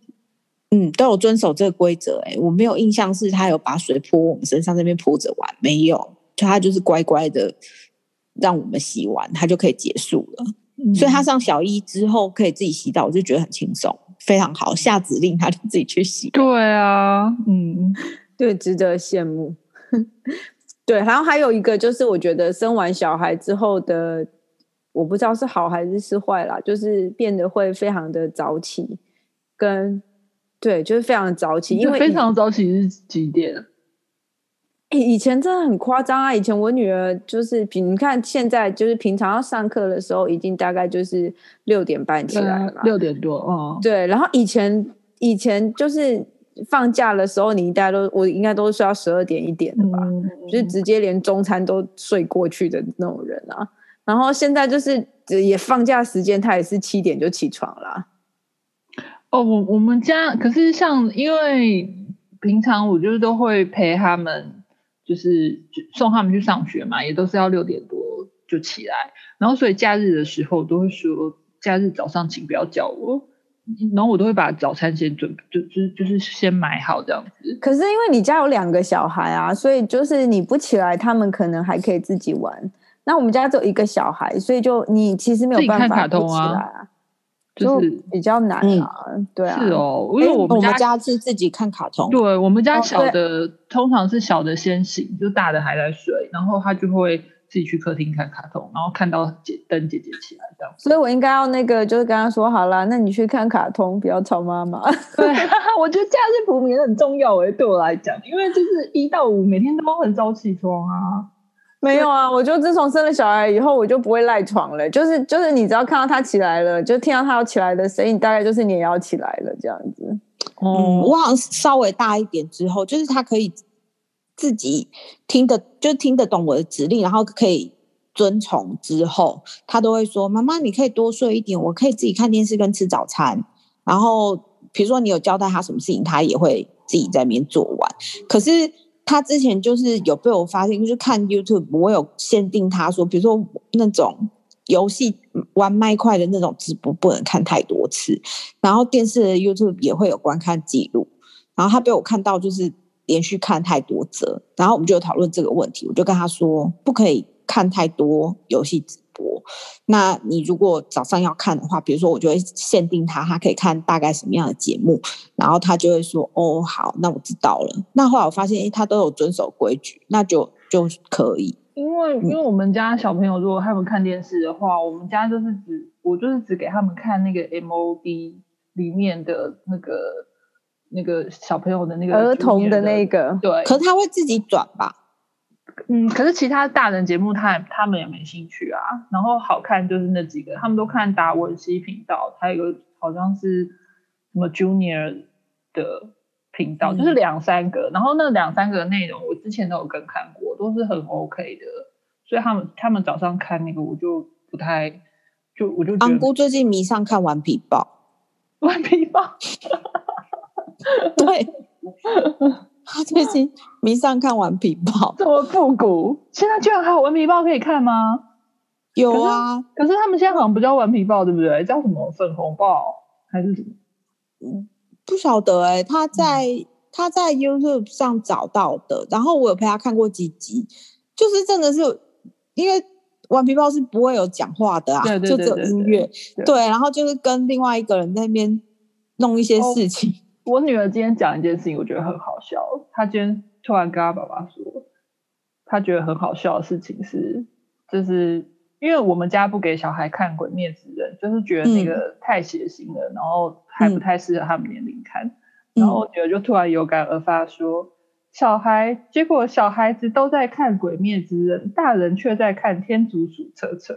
嗯都有遵守这个规则。哎，我没有印象是他有把水泼我们身上，那边泼着玩，没有，就他就是乖乖的让我们洗完，他就可以结束了。嗯、所以他上小一之后可以自己洗澡，我就觉得很轻松，非常好。下指令他就自己去洗。对啊，嗯，对，值得羡慕。对，然后还有一个就是，我觉得生完小孩之后的。我不知道是好还是是坏啦，就是变得会非常的早起，跟对，就是非常的早起，因为非常早起是几点？以前真的很夸张啊！以前我女儿就是平，你看现在就是平常要上课的时候，已经大概就是六点半起来了，六点多哦。对，然后以前以前就是放假的时候，你大家都我应该都是睡到十二点一点的吧，嗯、就是直接连中餐都睡过去的那种人啊。然后现在就是也放假时间，他也是七点就起床啦。哦，我我们家可是像，因为平常我就是都会陪他们，就是送他们去上学嘛，也都是要六点多就起来，然后所以假日的时候都会说，假日早上请不要叫我。然后我都会把早餐先准备，就就就是先买好这样子。可是因为你家有两个小孩啊，所以就是你不起来，他们可能还可以自己玩。那我们家只有一个小孩，所以就你其实没有办法不起来啊，就是比较难啊。嗯、对啊，是哦，因为我们家，我们家是自己看卡通。对，我们家小的、哦、通常是小的先醒，就大的还在睡，然后他就会。自己去客厅看卡通，然后看到姐等姐姐起来这样，所以我应该要那个，就是跟他说好啦，那你去看卡通，不要吵妈妈。对，我觉得假日补眠很重要诶，对我来讲，因为就是一到五每天都很早起床啊。没有啊，我就自从生了小孩以后，我就不会赖床了。就是就是，你只要看到他起来了，就听到他要起来的声音，大概就是你也要起来了这样子。嗯，我好像稍微大一点之后，就是他可以。自己听得就听得懂我的指令，然后可以遵从之后，他都会说：“妈妈，你可以多睡一点，我可以自己看电视跟吃早餐。”然后比如说你有交代他什么事情，他也会自己在那边做完。可是他之前就是有被我发现，就是看 YouTube，我有限定他说，比如说那种游戏玩麦块的那种直播不能看太多次，然后电视的 YouTube 也会有观看记录。然后他被我看到就是。连续看太多则，然后我们就讨论这个问题。我就跟他说，不可以看太多游戏直播。那你如果早上要看的话，比如说我就会限定他，他可以看大概什么样的节目，然后他就会说：“哦，好，那我知道了。”那后来我发现，诶，他都有遵守规矩，那就就可以。因为因为我们家小朋友如果他们看电视的话，我们家就是只我就是只给他们看那个 MOD 里面的那个。那个小朋友的那个儿童的那个，对，可是他会自己转吧？嗯，可是其他大人节目他他们也没兴趣啊。然后好看就是那几个，他们都看达文西频道，还有一个好像是什么 Junior 的频道，嗯、就是两三个。然后那两三个内容我之前都有跟看过，都是很 OK 的。所以他们他们早上看那个我就不太就我就安姑最近迷上看顽皮豹，顽皮豹。对，他最近迷上看顽皮豹，这么复古。现在居然还有顽皮豹可以看吗？有啊，可是，可是他们现在好像不叫顽皮豹，对不对？叫什么粉红豹还是什么？嗯，不晓得哎、欸。他在、嗯、他在 YouTube 上找到的，然后我有陪他看过几集，就是真的是因为顽皮豹是不会有讲话的啊，对对对对对，就只有音乐。对，对，然后就是跟另外一个人在那边。弄一些事情。哦，我女儿今天讲一件事情，我觉得很好笑。她今天突然跟她爸爸说，她觉得很好笑的事情是，就是因为我们家不给小孩看《鬼灭之刃》，就是觉得那个太血腥了，嗯、然后还不太适合他们年龄看。嗯、然后我女儿就突然有感而发说，小孩，结果小孩子都在看《鬼灭之刃》，大人却在看《天竺鼠车车》。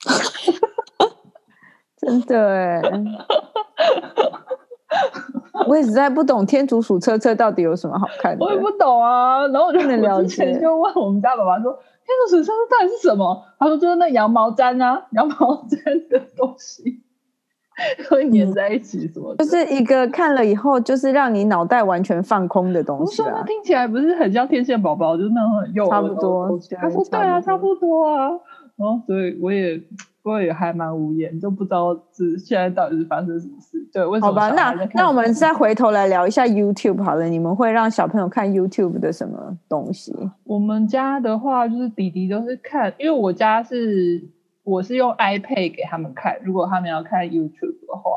真的哎。我也实在不懂天竺鼠车车到底有什么好看的，我也不懂啊。然后我就之前就问我们家爸爸说：“天竺鼠车车到底是什么？”他说：“就是那羊毛毡啊，羊毛毡的东西 会粘在一起，什么、嗯？就是一个看了以后就是让你脑袋完全放空的东西啊。”我说：“听起来不是很像天线宝宝，就是那种很幼儿差不多。”他说：“对啊，差不多啊。”然后所以我也。不过也还蛮无言，就不知道是现在到底是发生什么事。对，为什么？好吧，那那我们再回头来聊一下 YouTube 好了。你们会让小朋友看 YouTube 的什么东西？我们家的话，就是弟弟都是看，因为我家是我是用 iPad 给他们看，如果他们要看 YouTube 的话，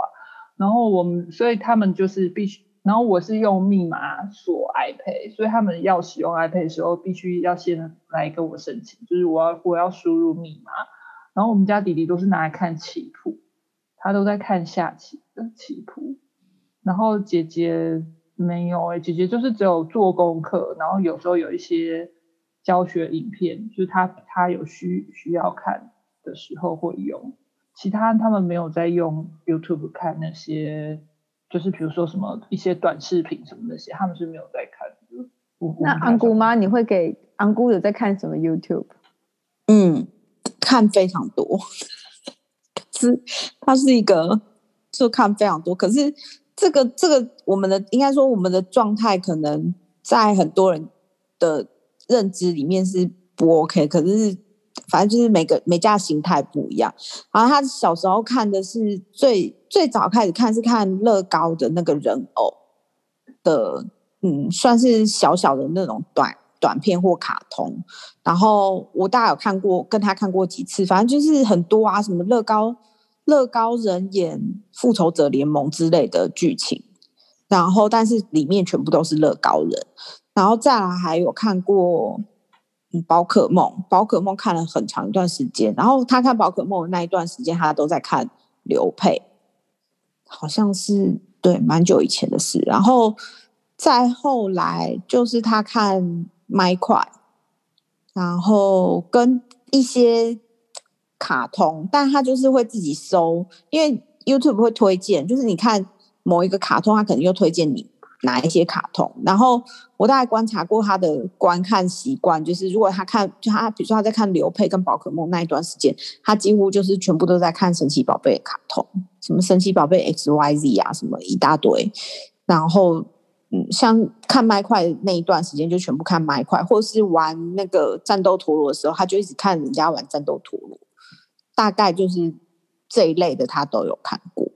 然后我们所以他们就是必须，然后我是用密码锁 iPad，所以他们要使用 iPad 的时候，必须要先来跟我申请，就是我要我要输入密码。然后我们家弟弟都是拿来看棋谱，他都在看下棋的棋谱。然后姐姐没有哎、欸，姐姐就是只有做功课，然后有时候有一些教学影片，就是他他有需需要看的时候会用。其他他们没有在用 YouTube 看那些，就是比如说什么一些短视频什么那些，他们是没有在看的。那安姑妈，你会给安姑有在看什么 YouTube？嗯。看非常多，是他是一个就看非常多，可是这个这个我们的应该说我们的状态可能在很多人的认知里面是不 OK，可是反正就是每个每家形态不一样。然后他小时候看的是最最早开始看是看乐高的那个人偶的，嗯，算是小小的那种短。短片或卡通，然后我大概有看过，跟他看过几次，反正就是很多啊，什么乐高、乐高人演复仇者联盟之类的剧情，然后但是里面全部都是乐高人，然后再来还有看过宝可梦，宝可梦看了很长一段时间，然后他看宝可梦的那一段时间，他都在看刘沛，好像是对蛮久以前的事，然后再后来就是他看。麦块，然后跟一些卡通，但他就是会自己搜，因为 YouTube 会推荐，就是你看某一个卡通，他可能又推荐你哪一些卡通。然后我大概观察过他的观看习惯，就是如果他看，就他比如说他在看刘佩跟宝可梦那一段时间，他几乎就是全部都在看神奇宝贝卡通，什么神奇宝贝 X Y Z 啊，什么一大堆，然后。嗯，像看麦块那一段时间，就全部看麦块，或是玩那个战斗陀螺的时候，他就一直看人家玩战斗陀螺，大概就是这一类的，他都有看过。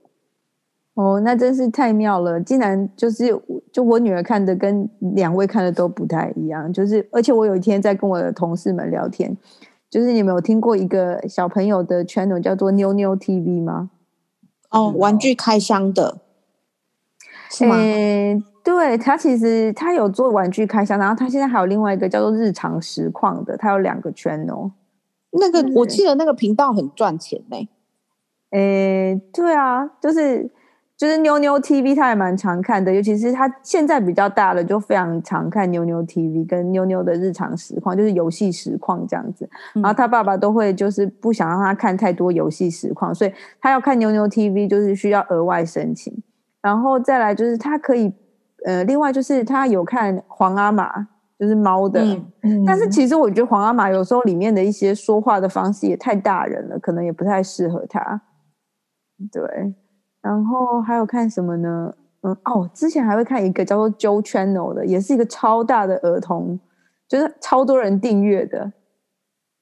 哦，那真是太妙了！竟然就是，就我女儿看的跟两位看的都不太一样，就是，而且我有一天在跟我的同事们聊天，就是你们有听过一个小朋友的 channel 叫做妞妞 TV 吗？哦，玩具开箱的，是吗？欸对，他其实他有做玩具开箱，然后他现在还有另外一个叫做日常实况的，他有两个 channel。那个我记得那个频道很赚钱呢。诶，对啊，就是就是妞妞 TV，他也蛮常看的，尤其是他现在比较大了，就非常常看妞妞 TV 跟妞妞的日常实况，就是游戏实况这样子。然后他爸爸都会就是不想让他看太多游戏实况，所以他要看妞妞 TV 就是需要额外申请。然后再来就是他可以。呃，另外就是他有看皇阿玛，就是猫的，嗯嗯、但是其实我觉得皇阿玛有时候里面的一些说话的方式也太大人了，可能也不太适合他。对，然后还有看什么呢？嗯，哦，之前还会看一个叫做 Joe Channel 的，也是一个超大的儿童，就是超多人订阅的。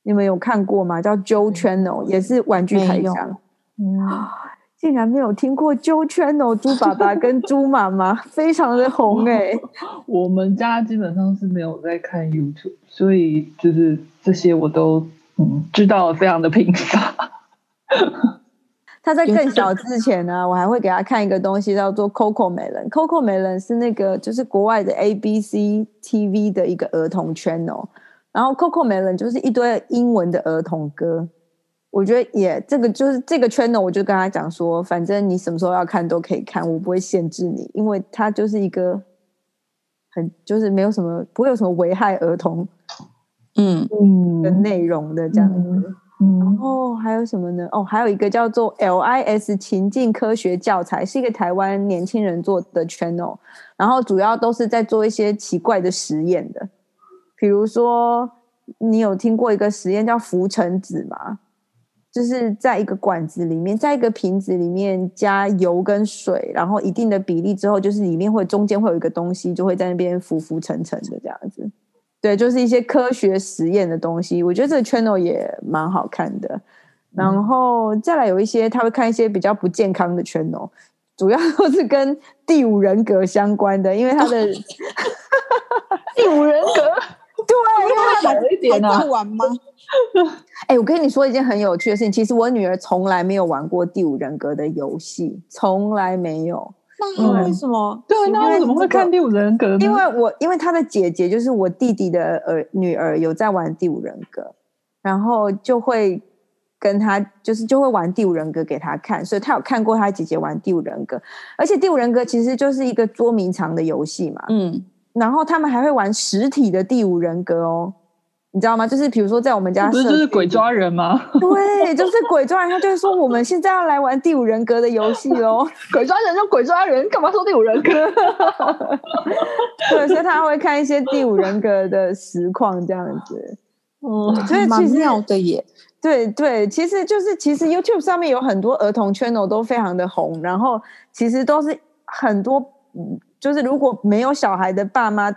你们有看过吗？叫 Joe Channel，也是玩具开箱。嗯。竟然没有听过 Joe Channel 猪爸爸跟猪妈妈非常的红 哎、欸！我们家基本上是没有在看 YouTube，所以就是这些我都嗯知道非常的贫乏。他在更小之前呢，我还会给他看一个东西叫做 CoComelon。CoComelon 是那个就是国外的 ABC TV 的一个儿童 channel，然后 CoComelon 就是一堆英文的儿童歌。我觉得也这个就是这个圈呢，我就跟他讲说，反正你什么时候要看都可以看，我不会限制你，因为他就是一个很就是没有什么不会有什么危害儿童嗯嗯的内容的这样子。嗯嗯、然后还有什么呢？哦，还有一个叫做 LIS 情境科学教材，是一个台湾年轻人做的 channel，然后主要都是在做一些奇怪的实验的，比如说你有听过一个实验叫浮尘子吗？就是在一个管子里面，在一个瓶子里面加油跟水，然后一定的比例之后，就是里面会中间会有一个东西，就会在那边浮浮沉沉的这样子。对，就是一些科学实验的东西。我觉得这个 channel 也蛮好看的。然后再来有一些他会看一些比较不健康的 channel，主要都是跟第五人格相关的，因为他的 第五人格。对，因为他好一点啊，玩吗？哎、欸，我跟你说一件很有趣的事情，其实我女儿从来没有玩过第五人格的游戏，从来没有。那为什么？对，那为什么会看第五人格呢？因为我因为她的姐姐就是我弟弟的儿女儿有在玩第五人格，然后就会跟他就是就会玩第五人格给他看，所以他有看过他姐姐玩第五人格，而且第五人格其实就是一个捉迷藏的游戏嘛，嗯。然后他们还会玩实体的第五人格哦，你知道吗？就是比如说在我们家，不是就是鬼抓人吗？对，就是鬼抓人。他就是说我们现在要来玩第五人格的游戏哦，鬼抓人就鬼抓人，干嘛说第五人格？对，所以他会看一些第五人格的实况这样子。哦，所以其实蛮妙的耶。对对，其实就是其实 YouTube 上面有很多儿童 channel 都非常的红，然后其实都是很多，就是如果没有小孩的爸妈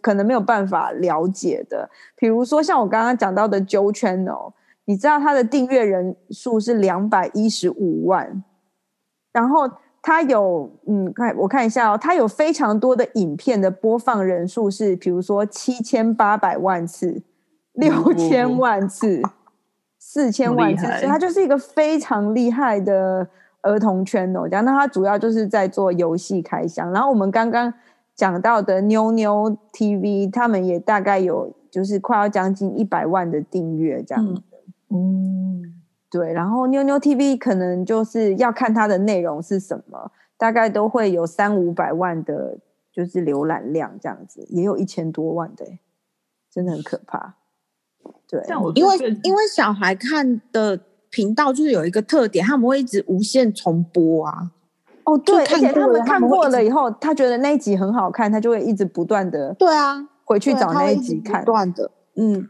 可能没有办法了解的，比如说像我刚刚讲到的 Joe Channel，你知道他的订阅人数是两百一十五万，然后他有嗯，看我看一下哦，他有非常多的影片的播放人数是，比如说七千八百万次、六千万次。嗯四千万次，所以他就是一个非常厉害的儿童 channel。这样，那它主要就是在做游戏开箱。然后我们刚刚讲到的妞妞 TV，他们也大概有就是快要将近一百万的订阅这样。嗯，对。然后妞妞 TV 可能就是要看它的内容是什么，大概都会有三五百万的，就是浏览量这样子，也有一千多万的，真的很可怕。对，因为因为小孩看的频道就是有一个特点，他们会一直无限重播啊。哦，对，而且他们看过了以后，他觉得那一集很好看，他就会一直不断的对啊，回去找那一集看，不断的，嗯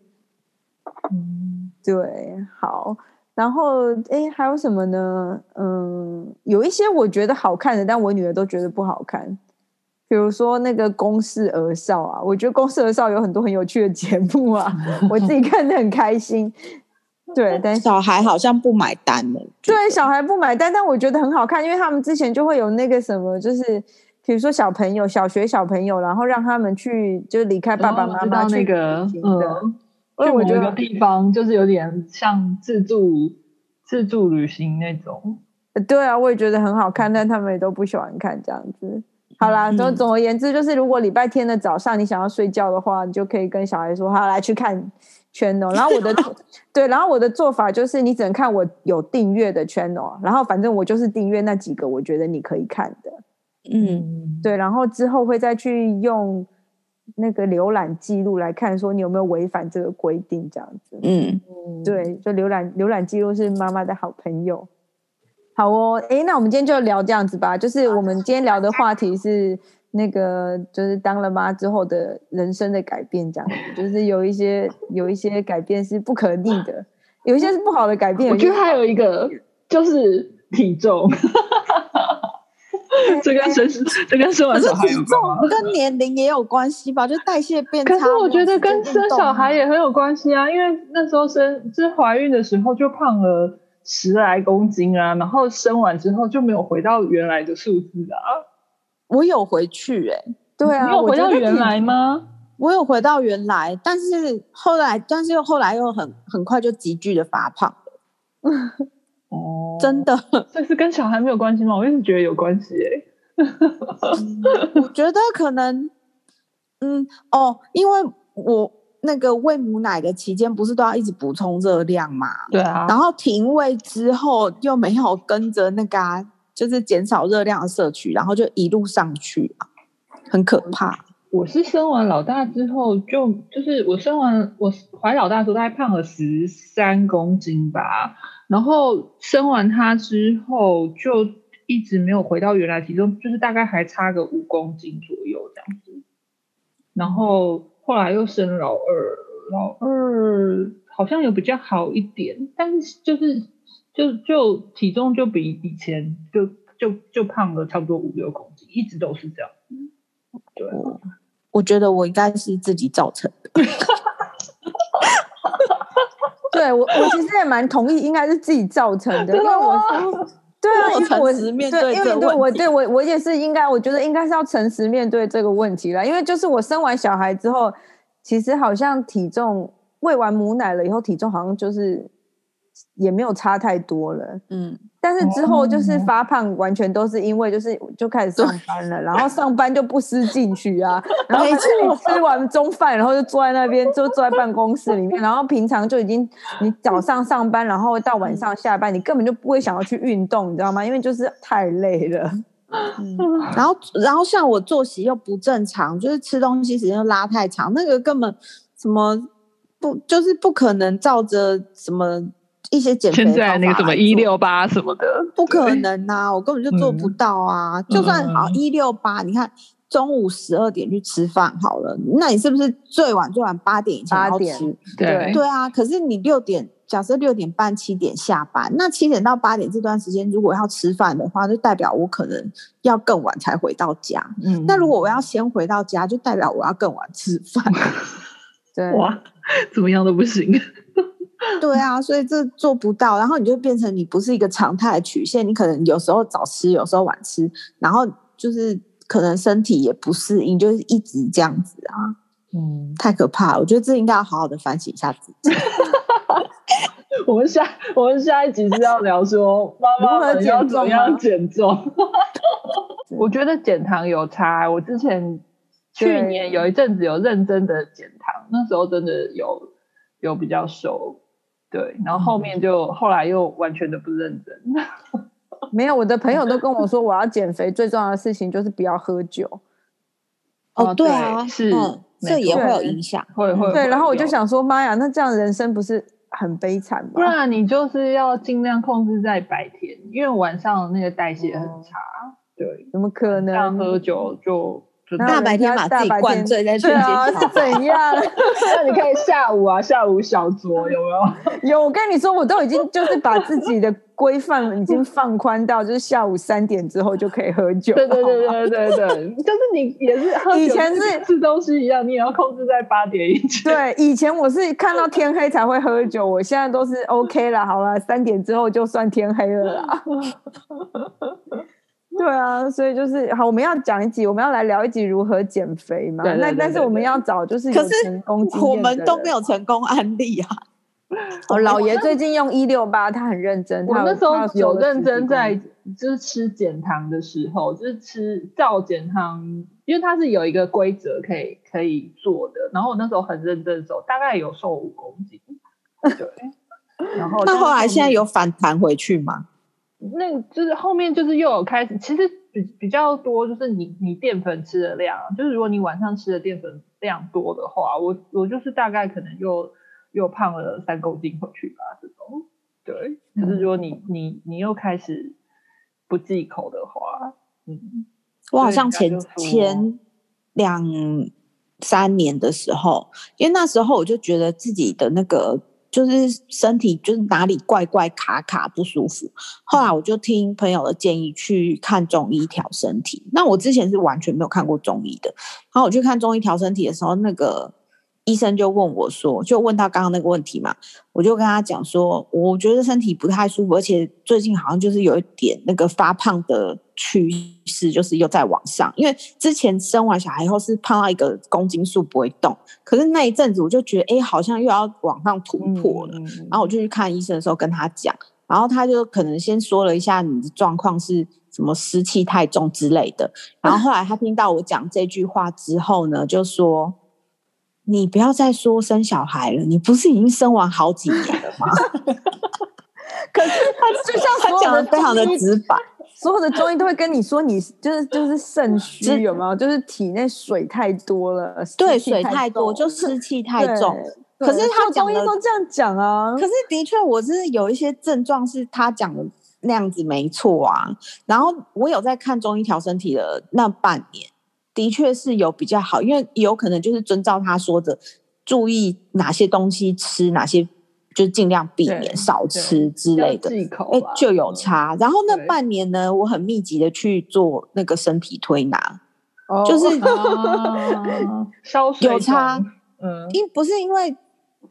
嗯，对，好，然后哎，还有什么呢？嗯，有一些我觉得好看的，但我女儿都觉得不好看。比如说那个公事儿少啊，我觉得公事儿少有很多很有趣的节目啊，我自己看得很开心。对，但小孩好像不买单了。对，小孩不买单，但我觉得很好看，因为他们之前就会有那个什么，就是比如说小朋友小学小朋友，然后让他们去就离开爸爸妈妈去那个嗯，因为我觉得地方就是有点像自助自助旅行那种。对啊，我也觉得很好看，但他们也都不喜欢看这样子。好啦，总总而言之，就是如果礼拜天的早上你想要睡觉的话，你就可以跟小孩说：“好，来去看 channel。”然后我的 对，然后我的做法就是，你只能看我有订阅的 channel，然后反正我就是订阅那几个，我觉得你可以看的。嗯，对，然后之后会再去用那个浏览记录来看，说你有没有违反这个规定，这样子。嗯，对，就浏览浏览记录是妈妈的好朋友。好哦，哎，那我们今天就聊这样子吧。就是我们今天聊的话题是那个，就是当了妈之后的人生的改变，这样。就是有一些有一些改变是不可逆的，有一些是不好的改变。我觉得还有一个就是体重，这跟生这跟生完小孩有关，跟年龄也有关系吧？就代谢变差。可是我觉得跟生小孩也很有关系啊，因为那时候生就是怀孕的时候就胖了。十来公斤啊，然后生完之后就没有回到原来的数字啊。我有回去哎、欸，对啊，你有回到原来吗？我有回到原来，但是后来，但是又后来又很很快就急剧的发胖了。哦，真的，这是跟小孩没有关系吗？我一直觉得有关系哎、欸。我觉得可能，嗯，哦，因为我。那个喂母奶的期间，不是都要一直补充热量嘛？对啊。然后停喂之后，又没有跟着那个、啊，就是减少热量的摄取，然后就一路上去，很可怕。我是生完老大之后就，就就是我生完我怀老大的时候，大概胖了十三公斤吧。然后生完他之后，就一直没有回到原来体重，就是大概还差个五公斤左右这样子。然后。后来又生老二，老二好像有比较好一点，但是就是就就体重就比以前就就就胖了差不多五六公斤，一直都是这样。对，我，我觉得我应该是自己造成的。对我，我其实也蛮同意，应该是自己造成的，因为我是。对啊，因为我对因为我对我我也是应该，我觉得应该是要诚实面对这个问题了。因为就是我生完小孩之后，其实好像体重喂完母奶了以后，体重好像就是也没有差太多了。嗯。但是之后就是发胖，完全都是因为就是就开始上班了，然后上班就不思进取啊，然后吃完中饭，然后就坐在那边，就坐在办公室里面，然后平常就已经你早上上班，然后到晚上下班，你根本就不会想要去运动，你知道吗？因为就是太累了。嗯，然后然后像我作息又不正常，就是吃东西时间又拉太长，那个根本什么不就是不可能照着什么。一些减肥现在那个什么一六八什么的，不可能呐、啊！我根本就做不到啊！嗯、就算好一六八，你看中午十二点去吃饭好了，那你是不是最晚最晚八点以前要吃？对对啊，可是你六点，假设六点半七点下班，那七点到八点这段时间，如果要吃饭的话，就代表我可能要更晚才回到家。嗯，那如果我要先回到家，就代表我要更晚吃饭。对，哇，怎么样都不行。对啊，所以这做不到，然后你就变成你不是一个常态的曲线，你可能有时候早吃，有时候晚吃，然后就是。可能身体也不适应，就是一直这样子啊，嗯，太可怕了。我觉得这应该要好好的反省一下自己。我们下我们下一集是要聊说 妈妈们要怎么样减重。我觉得减糖有差。我之前去年有一阵子有认真的减糖，那时候真的有有比较瘦，对，然后后面就、嗯、后来又完全的不认真。没有，我的朋友都跟我说，我要减肥最重要的事情就是不要喝酒。哦，对啊，是，嗯、这也会有影响，会会。对，然后我就想说，妈呀，那这样人生不是很悲惨吗？不然你就是要尽量控制在白天，因为晚上那个代谢很差。哦、对，怎么可能？喝酒就。大白天把自己灌醉在去啊，是怎样？那你可以下午啊，下午小酌有没有？有，我跟你说，我都已经就是把自己的规范已经放宽到，就是下午三点之后就可以喝酒。对对对对对对，就是你也是喝酒以前是吃东西一样，你也要控制在八点以前。对，以前我是看到天黑才会喝酒，我现在都是 OK 了，好了，三点之后就算天黑了啦。对啊，所以就是好，我们要讲一集，我们要来聊一集如何减肥嘛。那但是我们要找就是有成功我们都没有成功案例啊。我老爷最近用一六八，他很认真。我那时候有认真在就是吃减糖的时候，就是吃照减糖，因为它是有一个规则可以可以做的。然后我那时候很认真的时候，大概有瘦五公斤。对。然后那后来现在有反弹回去吗？那就是后面就是又有开始，其实比比较多，就是你你淀粉吃的量，就是如果你晚上吃的淀粉量多的话，我我就是大概可能又又胖了三公斤回去吧，这种。对，可是如果你你你又开始不忌口的话，嗯，我好像前前两三年的时候，因为那时候我就觉得自己的那个。就是身体就是哪里怪怪卡卡不舒服，后来我就听朋友的建议去看中医调身体。那我之前是完全没有看过中医的，然后我去看中医调身体的时候，那个。医生就问我说，就问到刚刚那个问题嘛，我就跟他讲说，我觉得身体不太舒服，而且最近好像就是有一点那个发胖的趋势，就是又在往上。因为之前生完小孩以后是胖到一个公斤数不会动，可是那一阵子我就觉得，哎，好像又要往上突破了。然后我就去看医生的时候跟他讲，然后他就可能先说了一下你的状况是什么湿气太重之类的。然后后来他听到我讲这句话之后呢，就说。你不要再说生小孩了，你不是已经生完好几年了吗？可是他就像他讲的非常的直白，所有的中医都会跟你说，你就是就是肾虚有没有？就是体内水太多了，对，水太多就湿气太重。可是他中医都这样讲啊。可是的确，我是有一些症状是他讲的那样子没错啊。然后我有在看中医调身体的那半年。的确是有比较好，因为有可能就是遵照他说的，注意哪些东西吃，哪些就尽量避免少吃之类的，哎，就有差。然后那半年呢，我很密集的去做那个身体推拿，就是 有差，嗯，因不是因为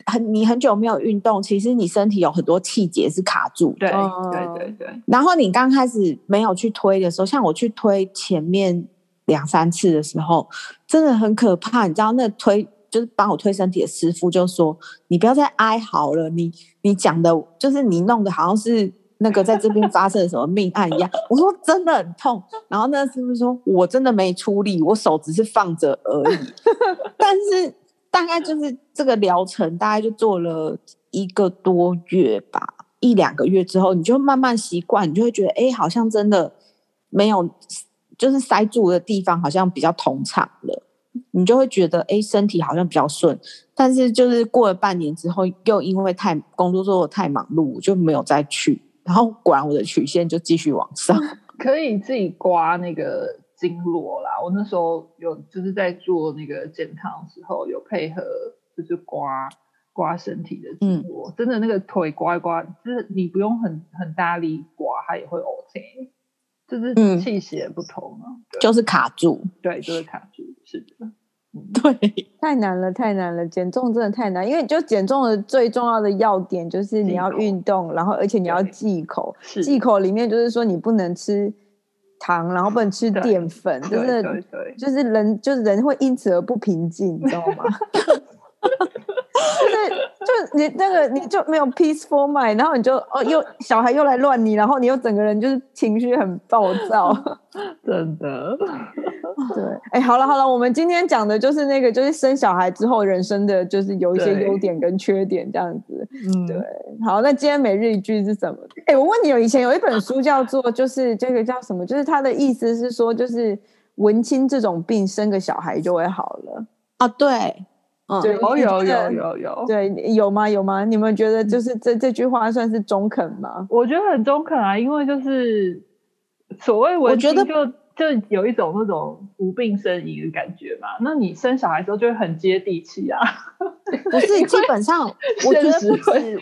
很你很久没有运动，其实你身体有很多气节是卡住的，对对对对。然后你刚开始没有去推的时候，像我去推前面。两三次的时候，真的很可怕。你知道，那推就是帮我推身体的师傅就说：“你不要再哀嚎了，你你讲的，就是你弄的好像是那个在这边发生了什么命案一样。”我说：“真的很痛。”然后那师傅说：“我真的没出力，我手只是放着而已。”但是大概就是这个疗程，大概就做了一个多月吧，一两个月之后，你就慢慢习惯，你就会觉得，哎，好像真的没有。就是塞住的地方好像比较通畅了，你就会觉得哎，身体好像比较顺。但是就是过了半年之后，又因为太工作做的太忙碌，就没有再去。然后果然我的曲线就继续往上。可以自己刮那个经络啦。我那时候有就是在做那个健康的时候，有配合就是刮刮身体的经络，嗯、真的那个腿刮一刮，就是你不用很很大力刮，它也会 OK，就是气血不同啊，嗯、就是卡住，对，就是卡住，是的。对，太难了，太难了，减重真的太难，因为就减重的最重要的要点就是你要运动，然后而且你要忌口，忌口里面就是说你不能吃糖，然后不能吃淀粉，就是就是人就是人会因此而不平静，你知道吗？就是就你那个你就没有 peaceful mind，然后你就哦又小孩又来乱你，然后你又整个人就是情绪很暴躁，真的。对，哎，好了好了，我们今天讲的就是那个，就是生小孩之后人生的就是有一些优点跟缺点这样子。嗯，对。好，那今天每日一句是什么？哎，我问你，有以前有一本书叫做，就是这个叫什么？就是他的意思是说，就是文青这种病生个小孩就会好了啊？对。嗯，对，有有有有有，对，有吗？有吗？你们觉得就是这这句话算是中肯吗？我觉得很中肯啊，因为就是所谓文青就就有一种那种无病呻吟的感觉嘛。那你生小孩的时候就会很接地气啊。不是，基本上我觉得不止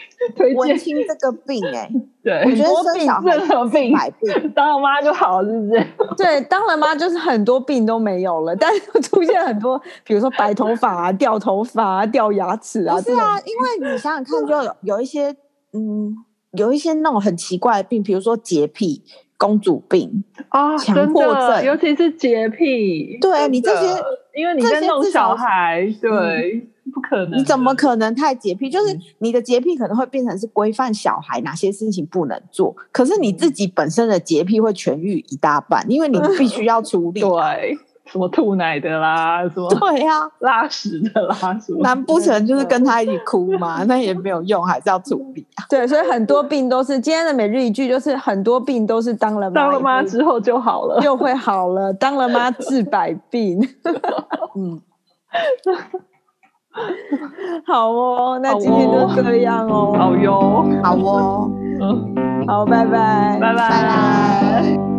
文青这个病哎、欸。对，我觉得生小孩什么病，病当了妈就好了，是不是？对，当了妈就是很多病都没有了，但是出现很多，比如说白头发啊、掉头发啊、掉牙齿啊。不是啊，因为你想想看，就有有一些嗯，有一些那种很奇怪的病，比如说洁癖、公主病啊、强迫症，尤其是洁癖。对你这些，因为你在弄小孩，对。不可能！你怎么可能太洁癖？就是你的洁癖可能会变成是规范小孩哪些事情不能做，可是你自己本身的洁癖会痊愈一大半，因为你必须要处理。对，什么吐奶的啦，什么对呀，拉屎的啦，什么？难不成就是跟他一起哭吗？那也没有用，还是要处理啊。对，所以很多病都是今天的每日一句，就是很多病都是当了妈当了妈之后就好了，就会好了。当了妈治百病。嗯。好哦，那今天就这样哦。好哟，好哦，嗯，好，拜拜，拜拜，拜拜。